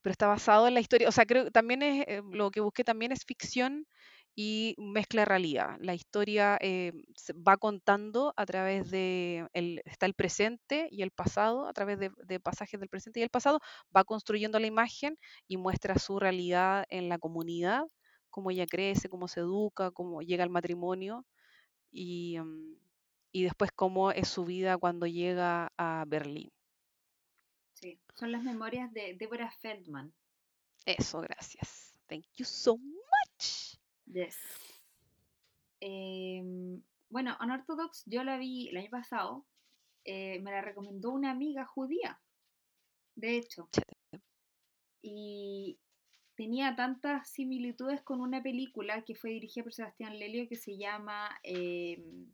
Pero está basado en la historia, o sea, creo también es, eh, lo que busqué también es ficción y mezcla realidad. La historia eh, va contando a través de, está el presente y el pasado, a través de, pasajes del presente y el pasado, va construyendo la imagen y muestra su realidad en la comunidad, cómo ella crece, cómo se educa, cómo llega al matrimonio y, mm, y después cómo es su vida cuando llega a Berlín. Sí, son las memorias de Deborah Feldman. Eso, gracias. Thank you so much. Yes. Em, bueno, Unorthodox yo la vi el año pasado. Eh, me la recomendó una amiga judía, de hecho. Y tenía tantas similitudes con una película que fue dirigida por Sebastián Lelio que se llama em,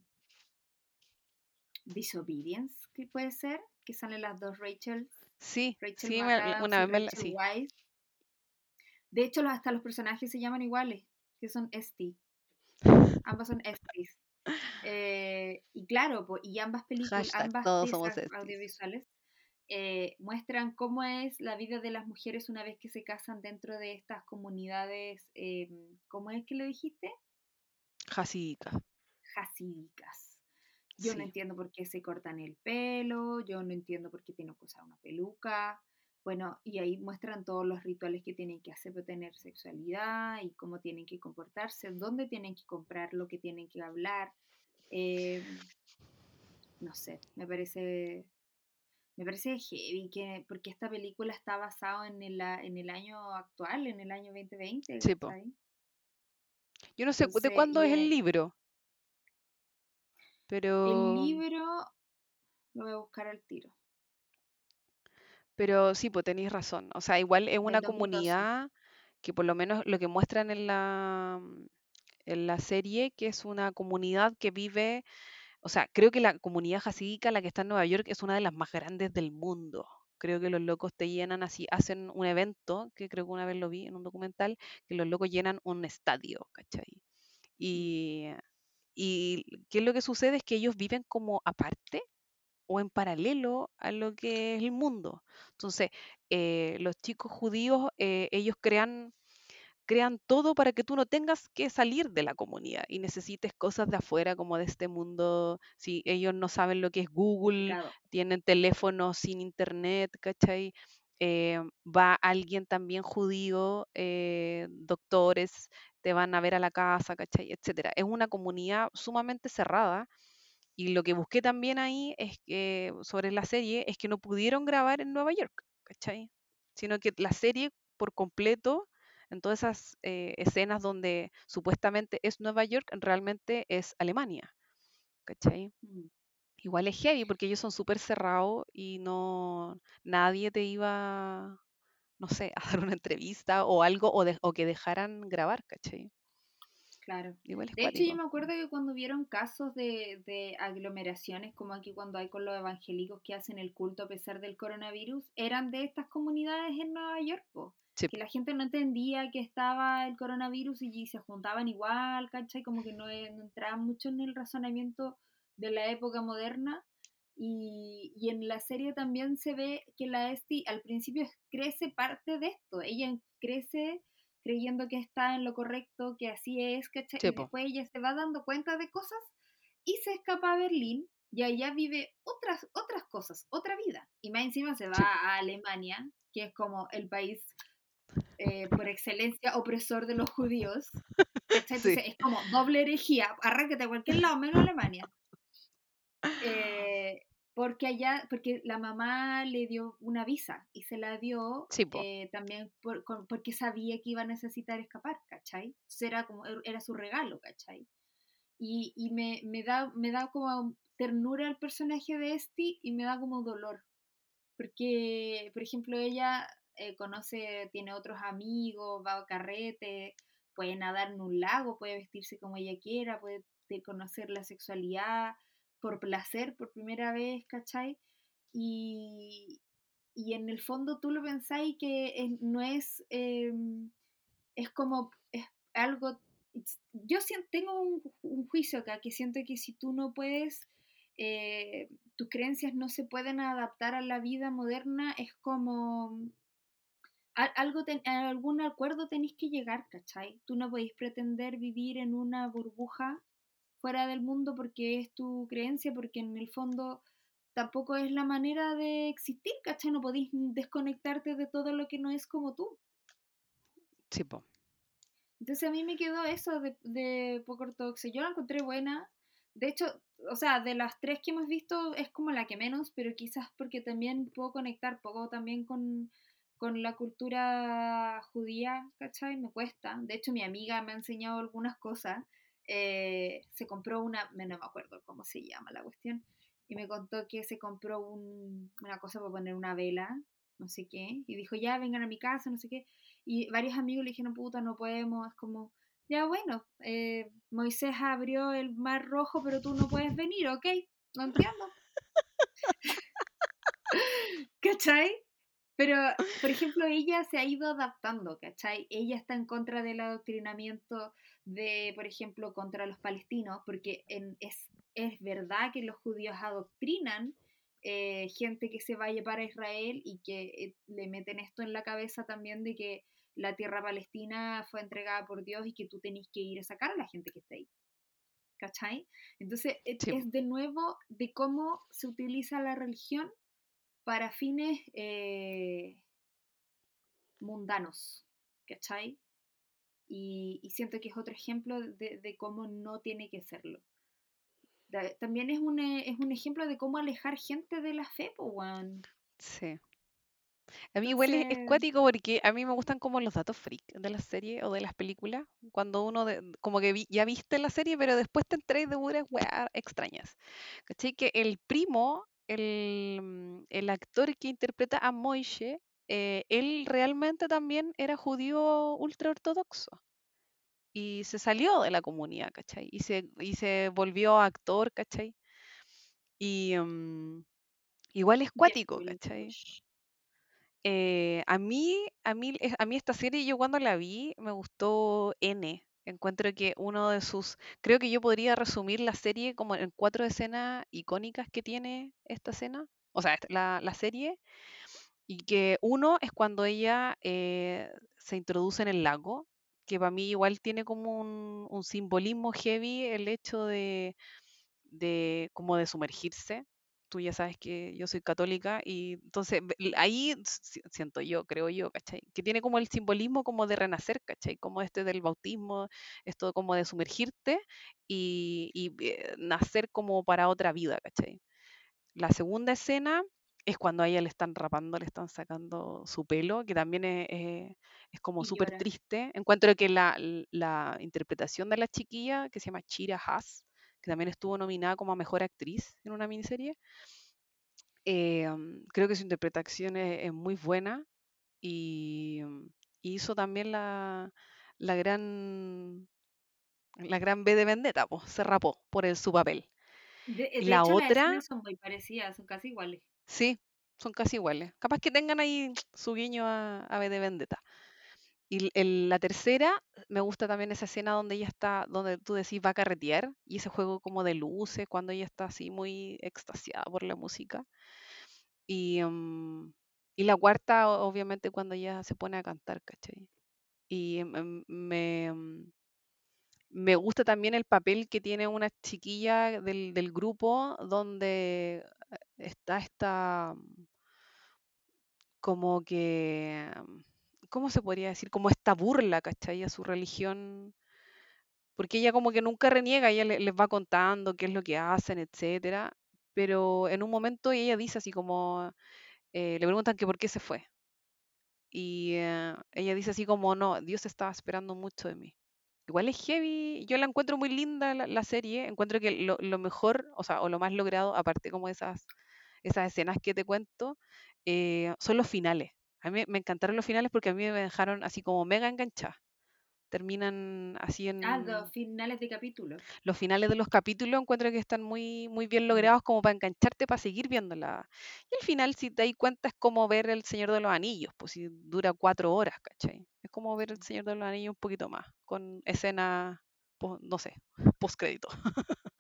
Disobedience, que puede ser, que salen las dos Rachel. Sí, sí, una vez sí. De hecho, hasta los personajes se llaman iguales que son Esti. Ambas son Estis. Eh, y claro, y ambas películas, ambas audiovisuales eh, muestran cómo es la vida de las mujeres una vez que se casan dentro de estas comunidades, em, ¿cómo es que le dijiste? Hasídicas. Hasídicas. Yo no entiendo por qué se cortan el pelo, yo no entiendo por qué tienen que usar una peluca, bueno, y ahí muestran todos los rituales que tienen que hacer para tener sexualidad y cómo tienen que comportarse, dónde tienen que comprar, lo que tienen que hablar. Eh, no sé, me parece me parece heavy que porque esta película está basada en el, en el año actual, en el año 2020. Sí, Yo no sé, ¿de cuándo es el libro? Pero... El libro lo voy a buscar al tiro. Pero sí, pues tenéis razón. O sea, igual es una comunidad que por lo menos lo que muestran en la, en la serie, que es una comunidad que vive, o sea, creo que la comunidad jasídica, la que está en Nueva York, es una de las más grandes del mundo. Creo que los locos te llenan así, hacen un evento, que creo que una vez lo vi en un documental, que los locos llenan un estadio, ¿cachai? Y, y qué es lo que sucede es que ellos viven como aparte o en paralelo a lo que es el mundo. Entonces, eh, los chicos judíos, eh, ellos crean, crean todo para que tú no tengas que salir de la comunidad y necesites cosas de afuera como de este mundo. Si ellos no saben lo que es Google, tienen teléfonos sin internet, ¿cachai? Eh, va alguien también judío, doctores, te van a ver a la casa, ¿cachai? Etcétera. Es una comunidad sumamente cerrada y lo que busqué también ahí es que, sobre la serie, es que no pudieron grabar en Nueva York, ¿cachai? Sino que la serie por completo, en todas esas eh, escenas donde supuestamente es Nueva York, realmente es Alemania, ¿cachai? Mm. Igual es heavy porque ellos son súper cerrados y no, nadie te iba, no sé, a dar una entrevista o algo o, o que dejaran grabar, ¿cachai? Claro. de hecho, yo me acuerdo que cuando vieron casos de, aglomeraciones, como aquí cuando hay con los evangélicos que hacen el culto a pesar del coronavirus, eran de estas comunidades en Nueva York, que la gente no entendía que estaba el coronavirus y se juntaban igual, ¿cachai? Como que no, no entraban mucho en el razonamiento de la época moderna. Y, y, en la serie también se ve que la Esti al principio crece parte de esto. Ella crece creyendo que está en lo correcto, que así es, que y después ella se va dando cuenta de cosas y se escapa a Berlín y allá vive otras, otras cosas, otra vida. Y más encima se va a Alemania, que es como el país eh, por excelencia opresor de los judíos. Entonces es como doble herejía, arráncate a cualquier lado menos Alemania. Eh, porque allá, porque la mamá le dio una visa y se la dio eh, también porque sabía que iba a necesitar escapar, ¿cachai? Entonces era como, er, era su regalo, ¿cachai? Y, y me, me, da, me da como ternura el personaje de Esti y me da como dolor. Porque, por ejemplo, ella eh, conoce, tiene otros amigos, va a carrete, puede nadar en un lago, puede vestirse como ella quiera, puede conocer la sexualidad, por placer por primera vez, ¿cachai? Y, y en el fondo tú lo pensáis que no es, em, es como, es algo, yo siento, tengo un, juicio acá que siento que si tú no puedes, eh, tus creencias no se pueden adaptar a la vida moderna, es como, algo algún acuerdo tenéis que llegar, ¿cachai? Tú no podéis pretender vivir en una burbuja fuera del mundo porque es tu creencia, porque en el fondo tampoco es la manera de existir, ¿cachai? No podéis desconectarte de todo lo que no es como tú. Sí, po. Entonces a mí me quedó eso de, de poco ortodoxa. Yo la encontré buena. De hecho, o sea, de las tres que hemos visto es como la que menos, pero quizás porque también puedo conectar poco también con, con la cultura judía, ¿cachai? Me cuesta. De hecho, mi amiga me ha enseñado algunas cosas eh, se compró una, no me acuerdo cómo se llama la cuestión, y me contó que se compró una cosa para poner una vela, no sé qué, y dijo, ya vengan a mi casa, no sé qué, y varios amigos le dijeron, puta, no podemos, es como, ya bueno, eh, Moisés abrió el mar rojo, pero tú no puedes venir, ¿ok? No entiendo. ¿Cachai? Pero, por ejemplo, ella se ha ido adaptando, ¿cachai? Ella está en contra del adoctrinamiento de, por ejemplo, contra los palestinos, porque es, es verdad que los judíos adoctrinan eh, gente que se vaya para Israel y que eh, le meten esto en la cabeza también de que la tierra palestina fue entregada por Dios y que tú tenés que ir a sacar a la gente que está ahí. ¿Cachai? Entonces, e, es de nuevo de cómo se utiliza la religión para fines eh, mundanos, ¿cachai? Y, siento que es otro ejemplo de, cómo no tiene que serlo. también es un, eh, es un ejemplo de cómo alejar gente de la fe, Juan. Sí. A mí igual es, cuático porque a mí me gustan como los datos freak de la serie o de las películas. Cuando uno como que ya viste la serie, pero después te enteré de puras weas extrañas. ¿Cachai? Que el primo, el, mm, el actor que interpreta a Moishe, eh, él realmente también era judío ultra ortodoxo. Y se salió de la comunidad, ¿cachai? Y se, y se volvió actor, ¿cachai? Y mm, igual es cuático, ¿cachai? Eh, a mí, a mí, a mí esta serie, yo cuando la vi, me gustó N. Encuentro que uno de sus, creo que yo podría resumir la serie como en cuatro escenas icónicas que tiene esta escena, o sea, la, la serie, y que uno es cuando ella eh, se introduce en el lago, que para mí igual tiene como un, simbolismo heavy el hecho de, de como de sumergirse, tú ya sabes que yo soy católica y entonces ahí siento yo, creo yo. Que tiene como el simbolismo como de renacer, ¿cachai? Como este del bautismo, esto como de sumergirte y, eh, nacer como para otra vida, ¿cachai? La segunda escena es cuando a ella le están rapando, le están sacando su pelo, que también es, como súper triste. Encuentro que la, la, interpretación de la chiquilla, que se llama Chira Haas, que también estuvo nominada como a Mejor Actriz en una miniserie. Eh, creo que su interpretación es, muy buena y, hizo también la, la, gran la gran B de Vendetta, pues, se rapó por el, su papel. De, la otra las son muy parecidas, son casi iguales. Sí, son casi iguales. Capaz que tengan ahí su guiño a, B de Vendetta. Y la tercera, me gusta también esa escena donde ella está, donde tú decís va a carretear, y ese juego como de luces, cuando ella está así muy extasiada por la música. Y, mm, y la cuarta, obviamente, cuando ella se pone a cantar, ¿cachai? Y mm, me, mm, me gusta también el papel que tiene una chiquilla del, del grupo, donde está esta como que ¿cómo se podría decir? Como esta burla, ¿cachai? A su religión. Porque ella como que nunca reniega, ella les, va contando qué es lo que hacen, etcétera. Pero en un momento ella dice así como, eh, le preguntan que por qué se fue. Y eh, ella dice así como, no, Dios estaba esperando mucho de mí. Igual es heavy, yo la encuentro muy linda la, serie, encuentro que lo, lo, mejor, o sea, o lo más logrado, aparte como esas, esas escenas que te cuento, eh, son los finales. A mí me encantaron los finales porque a mí me dejaron así como mega enganchada. Terminan así en... Ah, los finales de capítulos. Los finales de los capítulos encuentro que están muy, muy bien logrados como para engancharte para seguir viéndola. Y el final, si te das cuenta, es como ver El Señor de los Anillos, pues si dura cuatro horas, ¿cachai? Es como ver El Señor de los Anillos un poquito más, con escena, no sé, postcrédito.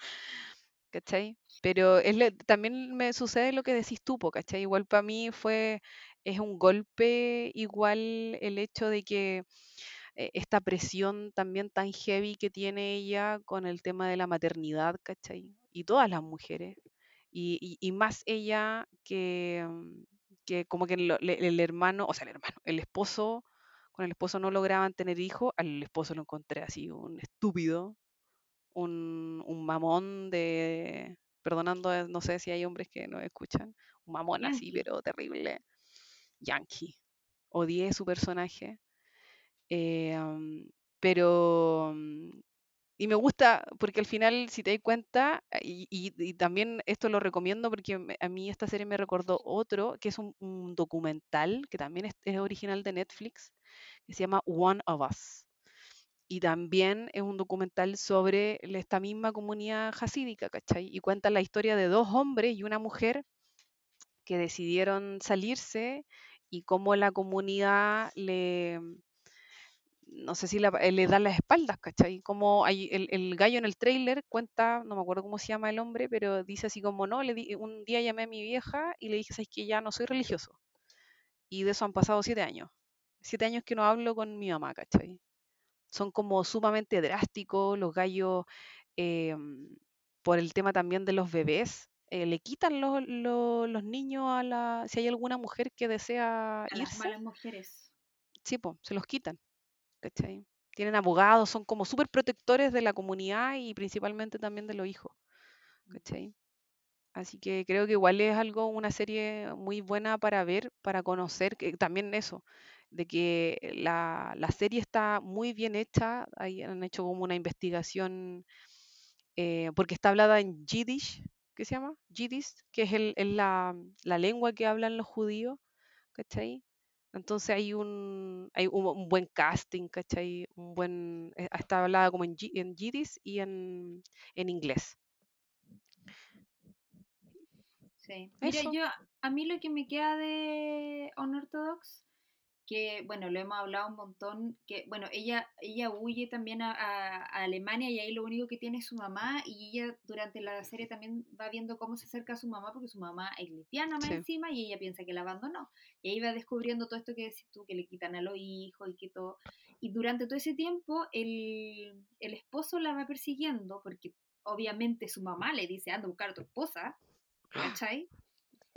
¿Cachai? Pero es también me sucede lo que decís tú, ¿cachai? Igual para mí fue es un golpe igual el hecho de que eh, esta presión también tan heavy que tiene ella con el tema de la maternidad, ¿cachai? Y todas las mujeres. Y, más ella que, mm, que como que el, hermano, o sea, el hermano, el esposo, con el esposo no lograban tener hijos, al esposo lo encontré así, un estúpido, un, un mamón de, perdonando, no sé si hay hombres que no escuchan, un mamón así, pero terrible. Yankee. Odié su personaje. Eh, pero. Mm, y me gusta porque al final, si te das cuenta, y, también esto lo recomiendo porque a mí esta serie me recordó otro, que es un, documental que también es, original de Netflix, que se llama One of Us. Y también es un documental sobre esta misma comunidad hasídica, ¿cachai? Y cuenta la historia de dos hombres y una mujer que decidieron salirse y cómo la comunidad le, no sé si eh, le da las espaldas, ¿cachai? Como hay el, gallo en el trailer cuenta, no me acuerdo cómo se llama el hombre, pero dice así como, no, le di, un día llamé a mi vieja y le dije, ¿sabes que ya no soy religioso? Y de eso han pasado siete años. Siete años que no hablo con mi mamá, ¿cachai? Son como sumamente drásticos, los gallos, em, por el tema también de los bebés, eh, le quitan los, los, niños a la. Si hay alguna mujer que desea a Las malas mujeres. Sí, pues, se los quitan. ¿Cachai? Tienen abogados, son como súper protectores de la comunidad y principalmente también de los hijos. Mm. ¿Cachai? Así que creo que igual es algo, una serie muy buena para ver, para conocer, que también eso, de que la, la serie está muy bien hecha, ahí han hecho como una investigación, eh, porque está hablada en Yiddish, ¿qué se llama? Yiddish, que es, el, es la, la, lengua que hablan los judíos, ¿cachai? Entonces hay un, hay un, buen casting, ¿cachai? Un buen, eh, está hablada como en, en Yiddish y en, en inglés. Sí. Mira, yo, a mí lo que me queda de Unorthodox, que bueno, lo hemos hablado un montón, que bueno, ella, ella huye también a, Alemania y ahí lo único que tiene es su mamá y ella durante la serie también va viendo cómo se acerca a su mamá porque su mamá es lesbiana más encima y ella piensa que la abandonó. Y ahí va descubriendo todo esto que decís tú, que le quitan a los hijos y que todo. Y durante todo ese tiempo el, el esposo la va persiguiendo porque obviamente su mamá le dice, anda a buscar a tu esposa ¿Cachai?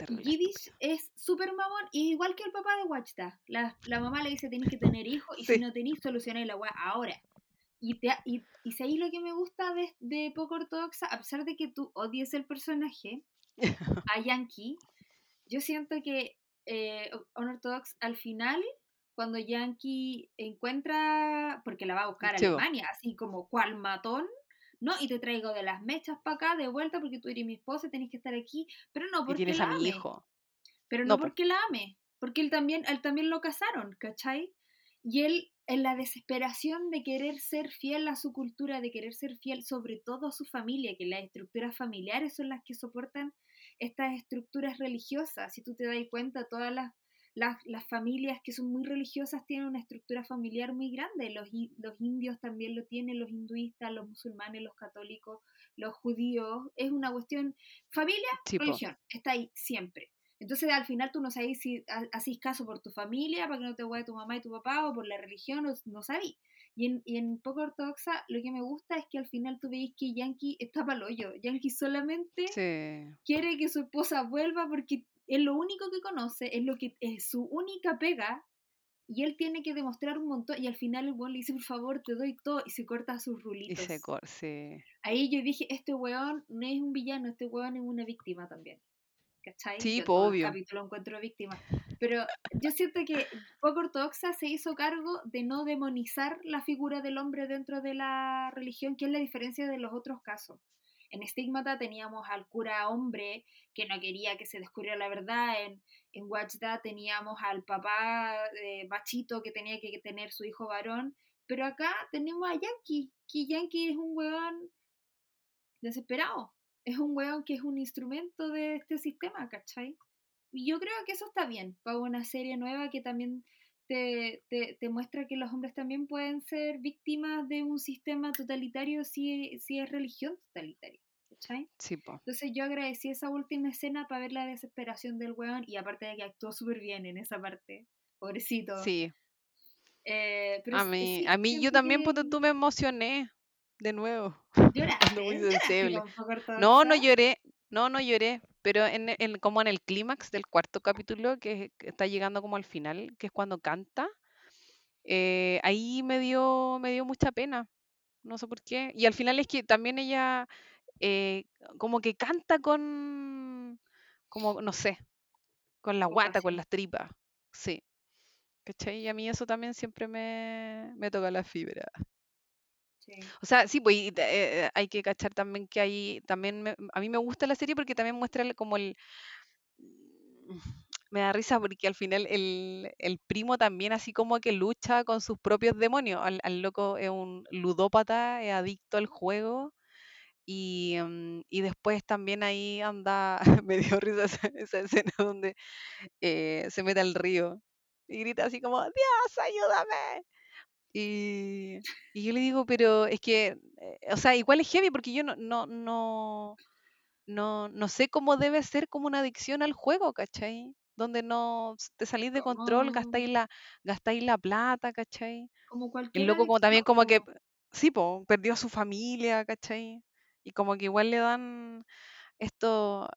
Yiddish es súper mamón y igual que el papá de Watchda. La, la mamá le dice tenéis que tener hijos y si no tenéis solucionáis la weá ahora. Y, te, y, y si ahí lo que me gusta de, de Poco Ortodoxa, a pesar de que tú odies el personaje, a Yankee, yo siento que eh, Unorthodox al final, cuando Yankee encuentra, porque la va a buscar a Alemania, así como cual matón, no, y te traigo de las mechas para acá de vuelta porque tú eres mi esposa y tenés que estar aquí, pero no porque la a mi hijo. Pero no, porque la ame, porque él también, él también lo casaron, ¿cachai? Y él, en la desesperación de querer ser fiel a su cultura, de querer ser fiel sobre todo a su familia, que las estructuras familiares son las que soportan estas estructuras religiosas. Si tú te das cuenta, todas las las, las, familias que son muy religiosas tienen una estructura familiar muy grande. Los, los indios también lo tienen, los hinduistas, los musulmanes, los católicos, los judíos. Es una cuestión, familia, religión, está ahí siempre. Entonces al final tú no sabes si haces caso por tu familia, para que no te guste tu mamá y tu papá, o por la religión, no, no sabes. Y en, y en Poco Ortodoxa lo que me gusta es que al final tú veis que Yankee está para el hoyo. Yankee solamente quiere que su esposa vuelva porque es lo único que conoce, es lo que es su única pega, y él tiene que demostrar un montón, y al final el weón le dice, por favor, te doy todo, y se corta sus rulitos. Y se corta, Ahí yo dije, este weón no es un villano, este weón es una víctima también. ¿Cachai? Sí, yo obvio. El capítulo encuentro víctima. Pero yo siento que poco ortodoxa se hizo cargo de no demonizar la figura del hombre dentro de la religión, que es la diferencia de los otros casos. En Estigmata teníamos al cura hombre que no quería que se descubriera la verdad. En, en teníamos al papá eh, machito que tenía que tener su hijo varón. Pero acá tenemos a Yankee, que Yankee es un weón desesperado. Es un weón que es un instrumento de este sistema, ¿cachai? Y yo creo que eso está bien para una serie nueva que también te, te, muestra que los hombres también pueden ser víctimas de un sistema totalitario si, si es religión totalitaria. ¿cachai? Sí, Entonces yo agradecí esa última escena para ver la desesperación del weón y aparte de que actuó súper bien en esa parte, pobrecito. Sí. Eh, a mí, a mí yo también, porque tú me emocioné de nuevo. No, no lloré, no, no lloré, pero en, en, como en el clímax del cuarto capítulo, que, está llegando como al final, que es cuando canta, eh, ahí me dio, me dio mucha pena, no sé por qué. Y al final es que también ella eh, como que canta con, como, no sé, con la guata, con las tripas, sí. ¿Cachai? Y a mí eso también siempre me, me toca la fibra. O sea, sí, pues eh, hay que cachar también que hay, también a mí me gusta la serie porque también muestra como el... Me da risa porque al final el, el primo también así como que lucha con sus propios demonios. Al, al loco es un ludópata, es adicto al juego. Y, mm, y después también ahí anda, me dio risa esa, escena donde eh, se mete al río y grita así como, Dios, ayúdame. Y, yo le digo, pero es que, eh, o sea, igual es heavy porque yo no, no, no, no, no sé cómo debe ser como una adicción al juego, ¿cachai? Donde no te salís de control, gastáis la, gastáis la plata, ¿cachai? Como cualquier. El loco como también como que, sí, po, perdió a su familia, ¿cachai? Y como que igual le dan esto,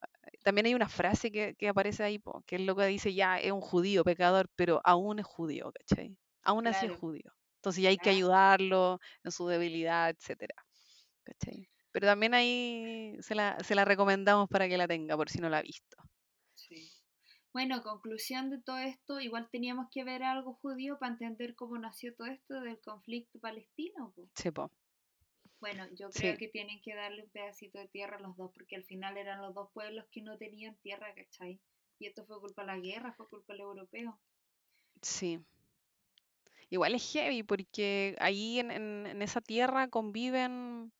también hay una frase que, que aparece ahí, po, que el loco dice, ya, es un judío, pecador, pero aún es judío, ¿cachai? Aún así es judío. Entonces ya hay que ayudarlo en su debilidad, etcétera. Pero también ahí se la, se la recomendamos para que la tenga, por si no la ha visto. Sí. Bueno, conclusión de todo esto, igual teníamos que ver algo judío para entender cómo nació todo esto del conflicto palestino. Sí, po. Bueno, yo creo que tienen que darle un pedacito de tierra a los dos, porque al final eran los dos pueblos que no tenían tierra, ¿cachai? Y esto fue culpa de la guerra, fue culpa del europeo. Sí. Igual es heavy, porque ahí en, en, esa tierra conviven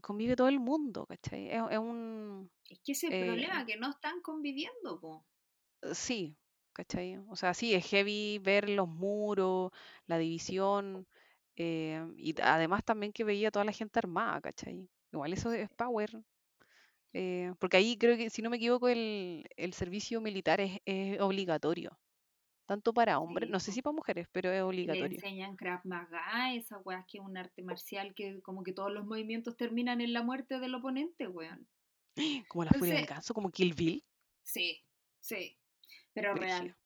convive todo el mundo, ¿cachai? Es, un... Es que ese eh, problema, que no están conviviendo, po. Sí, ¿cachai? O sea, sí, es heavy ver los muros, la división, eh, y además también que veía toda la gente armada, ¿cachai? Igual eso es power. Eh, porque ahí creo que, si no me equivoco, el, servicio militar es, obligatorio. Tanto para hombres, no sé si para mujeres, pero es obligatorio. Le enseñan Krav Maga, esa weá que es un arte marcial que como que todos los movimientos terminan en la muerte del oponente, weón. Como la furia del ganso, como Kill Bill. Sí, sí, pero real.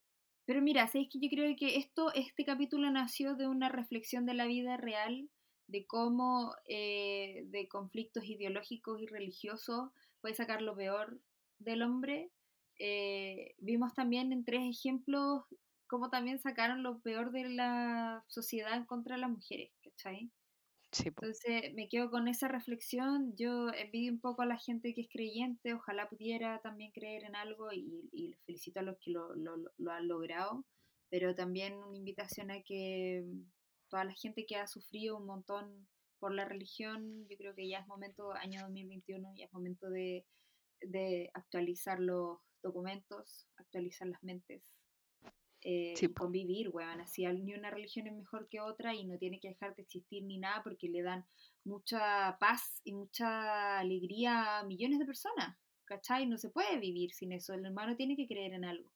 Pero mira, ¿sabes que yo creo que esto, este capítulo nació de una reflexión de la vida real, de cómo eh, de conflictos ideológicos y religiosos puede sacar lo peor del hombre. Eh, vimos también en tres ejemplos cómo también sacaron lo peor de la sociedad contra las mujeres, ¿cachai? Entonces me quedo con esa reflexión. Yo envidio un poco a la gente que es creyente, ojalá pudiera también creer en algo y, y felicito a los que lo, lo, han logrado, pero también una invitación a que toda la gente que ha sufrido un montón por la religión, yo creo que ya es momento, año 2021, ya es momento de, de actualizar los documentos, actualizar las mentes eh, convivir, weón. Así ni una religión es mejor que otra y no tiene que dejar de existir ni nada porque le dan mucha paz y mucha alegría a millones de personas, ¿cachai? No se puede vivir sin eso. El hermano tiene que creer en algo.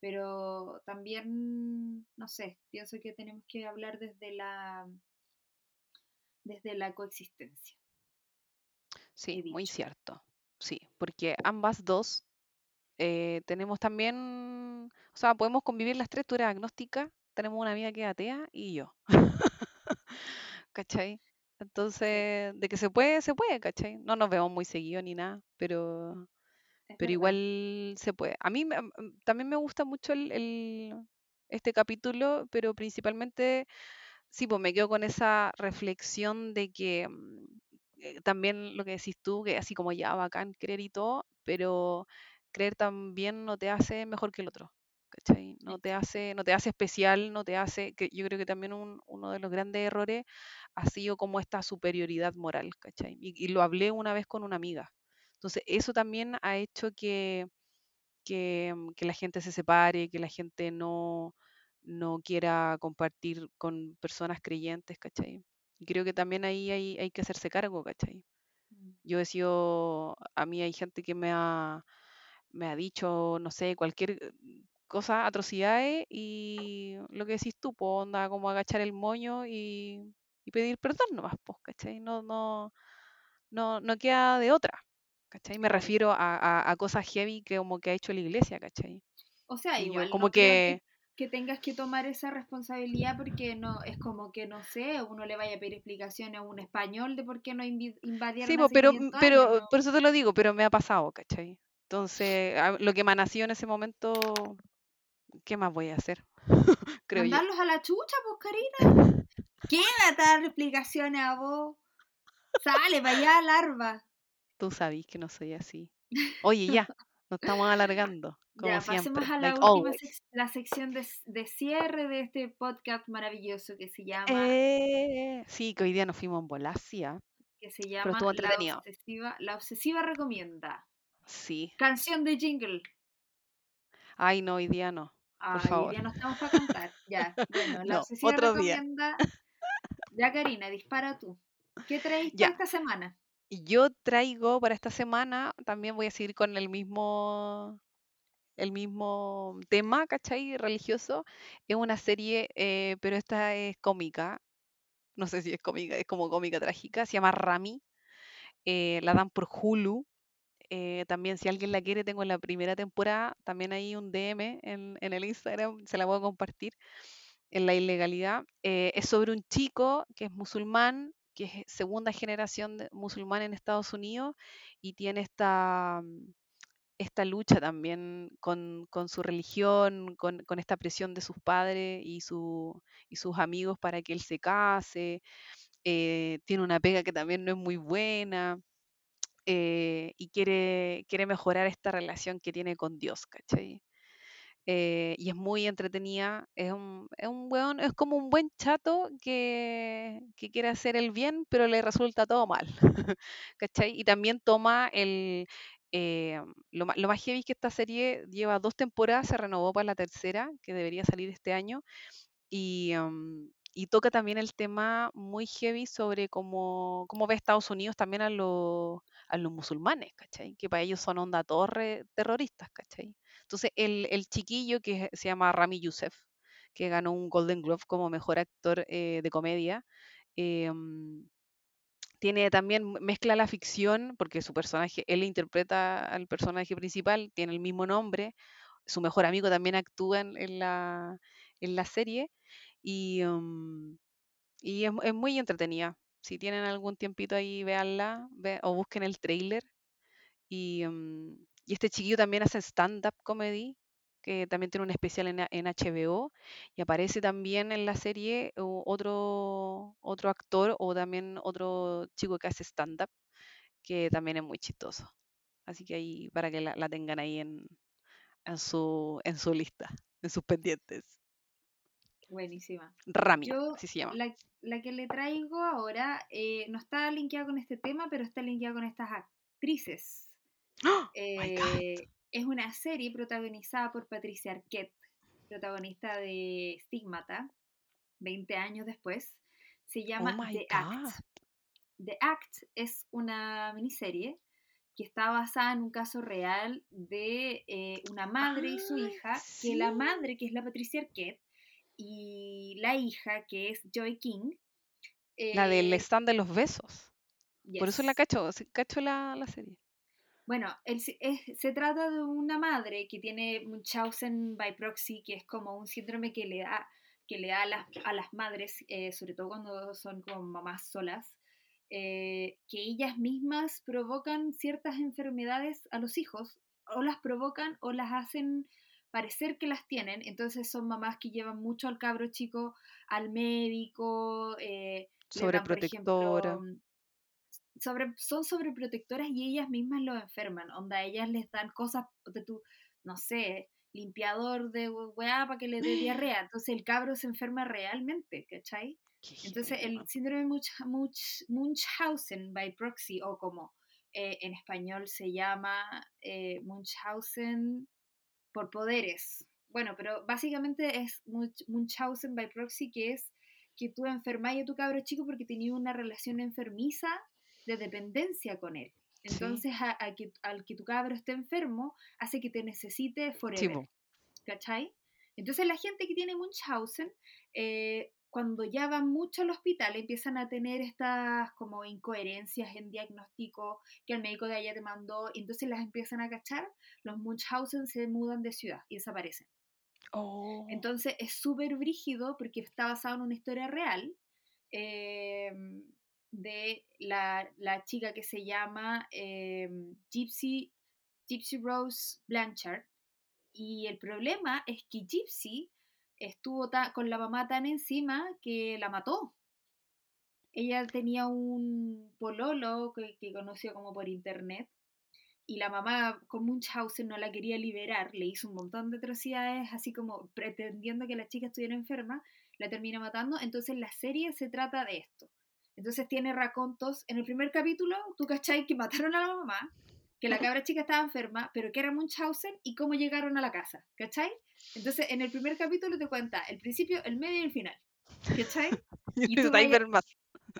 Pero también, no sé, pienso que tenemos que hablar desde la, desde la coexistencia. Sí, muy cierto. Sí, porque ambas dos eh, tenemos también, o sea, podemos convivir las tres, tú eres agnóstica, tenemos una amiga que es atea y yo. ¿Cachai? Entonces, de que se puede, se puede, ¿cachai? No nos vemos muy seguido ni nada, pero, pero igual se puede. A mí mm, también me gusta mucho el, este capítulo, pero principalmente, sí, pues me quedo con esa reflexión de que mm, eh, también lo que decís tú, que así como ya bacán creer y todo, pero creer también no te hace mejor que el otro. ¿cachai? No te hace, no te hace especial, no te hace, que yo creo que también uno de los grandes errores ha sido como esta superioridad moral, ¿cachai? Y, lo hablé una vez con una amiga. Entonces, eso también ha hecho que, que, mm, la gente se separe, que la gente no, no quiera compartir con personas creyentes, ¿cachai? Y creo que también ahí hay, hay que hacerse cargo, ¿cachai? Mm. Yo he sido, a mí hay gente que me ha, me ha dicho, no sé, cualquier cosa, atrocidades, y lo que decís tú, pues onda como agachar el moño y, pedir perdón nomás, pues, ¿cachai? No, no, no, no queda de otra, ¿cachai? Me refiero a, cosas heavy que como que ha hecho la iglesia, ¿cachai? O sea, igual como que... que... tengas que tomar esa responsabilidad porque no es como que no sé uno le vaya a pedir explicaciones a un español de por qué no invadieron sí pero pero por eso te lo digo pero me ha pasado ¿cachai? Entonces, lo que me ha nacido en ese momento, ¿qué más voy a hacer? Creo Mandarlos a la chucha, pues, Karina. Quédate a dar explicaciones a vos. Sale, vaya larva. Tú sabís que no soy así. Oye, ya, nos estamos alargando. Como ya, pasemos a la última la sección de, de, cierre de este podcast maravilloso que se llama. Eh, sí, que hoy día nos fuimos en Volasia. Que se llama la obsesiva, la obsesiva recomienda. Sí. Canción de jingle. Ay, no, hoy día no. Por favor. hoy día no estamos para cantar. Ya, bueno, la no, otro recomienda. Día. Ya, Karina, dispara tú. ¿Qué traes esta semana? Yo traigo para esta semana, también voy a seguir con el mismo el mismo tema, ¿cachai? Religioso. Es una serie, eh, pero esta es cómica. No sé si es cómica, es como cómica trágica. Se llama Rami. Eh, la dan por Hulu. Eh, también si alguien la quiere, tengo en la primera temporada, también hay un DM en, el Instagram, se la puedo compartir, en la ilegalidad. Eh, es sobre un chico que es musulmán, que es segunda generación musulmán en Estados Unidos y tiene esta, mm, esta lucha también con, su religión, con, esta presión de sus padres y, su, y sus amigos para que él se case. Eh, tiene una pega que también no es muy buena. Eh, y quiere, quiere mejorar esta relación que tiene con Dios, ¿cachai? Eh, y es muy entretenida. Es un, es un es como un buen chato que, quiere hacer el bien, pero le resulta todo mal. ¿Cachai? Y también toma el. Eh, lo, lo, más heavy es que esta serie lleva dos temporadas, se renovó para la tercera, que debería salir este año. Y, um, y toca también el tema muy heavy sobre cómo, cómo ve Estados Unidos también a, los, a los musulmanes, ¿cachai? Que para ellos son onda torre terroristas, ¿cachai? Entonces, el, el chiquillo que se llama Rami Youssef, que ganó un Golden Glove como mejor actor eh, de comedia, em, tiene también, mezcla la ficción, porque su personaje, él interpreta al personaje principal, tiene el mismo nombre, su mejor amigo también actúa en, la, en la, serie, y, em, y es, es, muy entretenida. Si tienen algún tiempito ahí, véanla, ve, o busquen el trailer. Y, em, y este chiquillo también hace stand-up comedy, que también tiene un especial en, HBO, y aparece también en la serie otro, otro actor o también otro chico que hace stand-up, que también es muy chistoso. Así que ahí, para que la, tengan ahí en, en, su, en su lista, en sus pendientes. Buenísima. Rami, así se llama. La, que le traigo ahora eh, no está linkeada con este tema, pero está linkeada con estas actrices. ¡Oh! Eh, es una serie protagonizada por Patricia Arquette, protagonista de Stigmata, 20 años después. Se oh llama The Act. The Act es una miniserie que está basada en un caso real de eh, una madre y su hija, que la madre, que es la Patricia Arquette, y la hija, que es Joy King. la del eh, stand de los besos. Por eso la cacho, cacho la serie. Bueno, se trata de una madre que tiene Munchausen by proxy, que es como un síndrome que le da, que le da a, las, a las madres, eh, sobre todo cuando son como mamás solas, eh, que ellas mismas provocan ciertas enfermedades a los hijos, o las provocan o las hacen parecer que las tienen, entonces son mamás que llevan mucho al cabro chico al médico, eh, sobreprotectora sobre, son sobreprotectoras y ellas mismas lo enferman. Onda, ellas les dan cosas de tu, no sé, limpiador de weá para que le dé diarrea. Entonces el cabro se enferma realmente, ¿cachai? Entonces el síndrome Munch, Munchausen by proxy, o como eh, en español se llama eh, Munchausen por poderes. Bueno, pero básicamente es Munchausen by proxy, que es que tú enfermas a tu cabro chico porque tenía una relación enfermiza de dependencia con él. Entonces, a, que, al que tu cabro esté enfermo, hace que te necesite forever. ¿Cachai? Entonces, la gente que tiene Munchausen, eh, cuando ya van mucho al hospital, empiezan a tener estas como incoherencias en diagnóstico que el médico de allá te mandó, y entonces las empiezan a cachar, los Munchausen se mudan de ciudad y desaparecen. Oh. Entonces es súper brígido porque está basado en una historia real. Eh, de la, chica que se llama em, Gypsy, Gypsy Rose Blanchard. Y el problema es que Gypsy estuvo con la mamá tan encima que la mató. Ella tenía un pololo que, conoció como por internet y la mamá con Munchausen no la quería liberar, le hizo un montón de atrocidades así como pretendiendo que la chica estuviera enferma, la termina matando, entonces la serie se trata de esto, entonces tiene racontos. En el primer capítulo, tú cachai que mataron a la mamá, que la cabra chica estaba enferma, pero que era Munchausen y cómo llegaron a la casa, ¿cachai? Entonces en el primer capítulo te cuenta el principio, el medio y el final, ¿cachai? Y tú, vayas,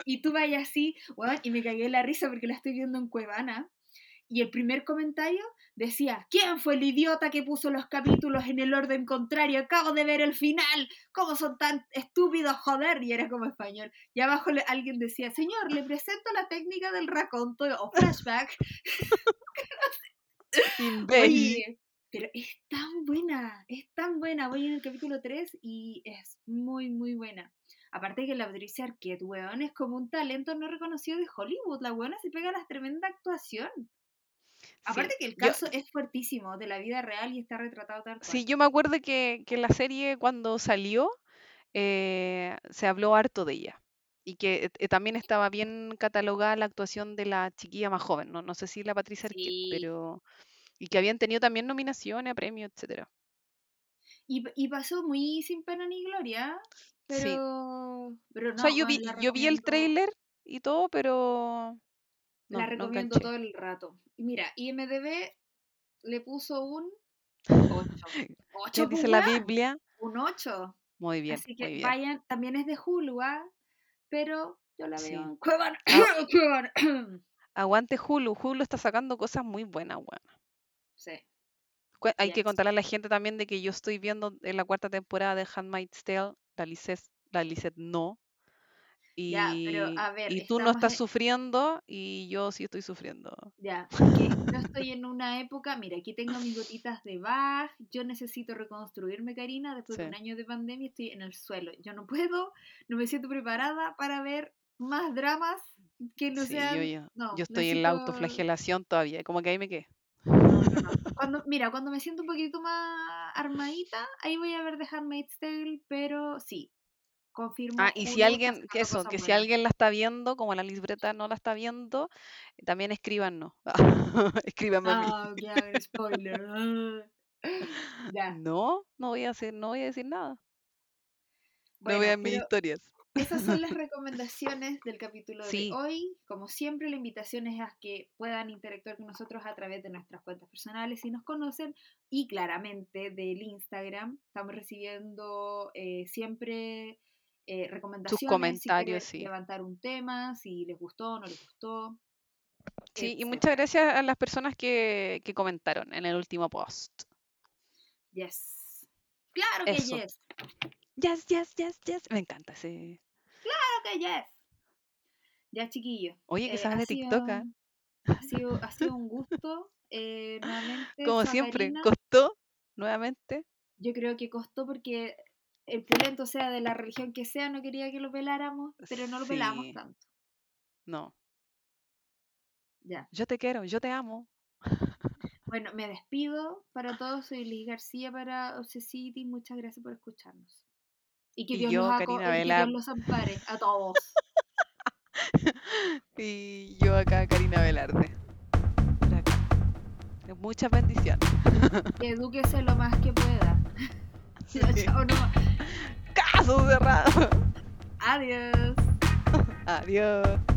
y tú vayas así, y me cagué la risa porque la estoy viendo en Cuevana, y el primer comentario decía, ¿quién fue el idiota que puso los capítulos en el orden contrario? Acabo de ver el final, ¿cómo son tan estúpidos, joder? Y era como español. Y abajo alguien decía, señor, le presento la técnica del raconto o flashback. Oye, pero es tan buena, es tan buena. Voy en el capítulo 3 y es muy, muy buena. Aparte que la Patricia Arquette, weón, es como un talento no reconocido de Hollywood. La weona se pega a las tremenda actuación. Aparte que el caso es fuertísimo de la vida real y está retratado tal cual. Sí, yo me acuerdo que, que la serie cuando salió eh, se habló harto de ella y que eh, también estaba bien catalogada la actuación de la chiquilla más joven, no, no sé si la Patricia Arquette, pero y que habían tenido también nominaciones a premios, etcétera. Y, y, pasó muy sin pena ni gloria, pero, pero no. O sea, yo vi, yo vi el trailer y todo, pero la recomiendo todo el rato. Y mira, IMDB le puso un 8. ¿Qué dice la Biblia? Un 8. Muy bien. Así que vayan, también es de Hulu, ¿ah? pero yo la veo en ah. Aguante Hulu, Hulu está sacando cosas muy buenas, buenas. Sí. Hay que contarle a la gente también de que yo estoy viendo en la cuarta temporada de Handmaid's Tale, la Lisette, la no. Y, y tú no estás sufriendo y yo sí estoy sufriendo. Ya, porque yo estoy en una época, mira, aquí tengo mis gotitas de Bach, yo necesito reconstruirme, Karina, después de un año de pandemia estoy en el suelo. Yo no puedo, no me siento preparada para ver más dramas que no sean... Yo, yo estoy en la autoflagelación todavía, como que ahí me quedé. Cuando, mira, cuando me siento un poquito más armadita, ahí voy a ver The Handmaid's Tale, pero sí, confirmo. Ah, y si alguien, que eso, que si alguien la está viendo, como la libreta no la está viendo, también escríbanos. Escríbanme ah, ya, spoiler. ya. No, no voy a hacer, no voy a decir nada. no voy a mis historias. Esas son las recomendaciones del capítulo de hoy. Como siempre, la invitación es a que puedan interactuar con nosotros a través de nuestras cuentas personales si nos conocen y claramente del Instagram. Estamos recibiendo eh, siempre eh, recomendaciones. Sus comentarios, si sí. Levantar un tema, si les gustó o no les gustó. Sí, y muchas gracias a las personas que, que comentaron en el último post. Yes. Claro que yes. Yes, yes, yes, yes. Me encanta ese. Claro que yes. Ya, chiquillo. Oye, que eh, sabes de TikTok. ¿ah? ha, sido, ha sido un gusto. Eh, nuevamente. Como siempre, costó nuevamente. Yo creo que costó porque el pulento, sea de la religión que sea, no quería que lo peláramos, pero no lo pelamos tanto. No. Ya. Yo te quiero, yo te amo. Bueno, me despido para todos. Soy Liz García para Obsesity. Muchas gracias por escucharnos. Y que Dios, nos, Dios los ampare a todos. y yo acá, Karina Velarde. Muchas bendiciones. Edúquese lo más que pueda. Sí. Chao, no. Caso cerrado. Adiós. Adiós.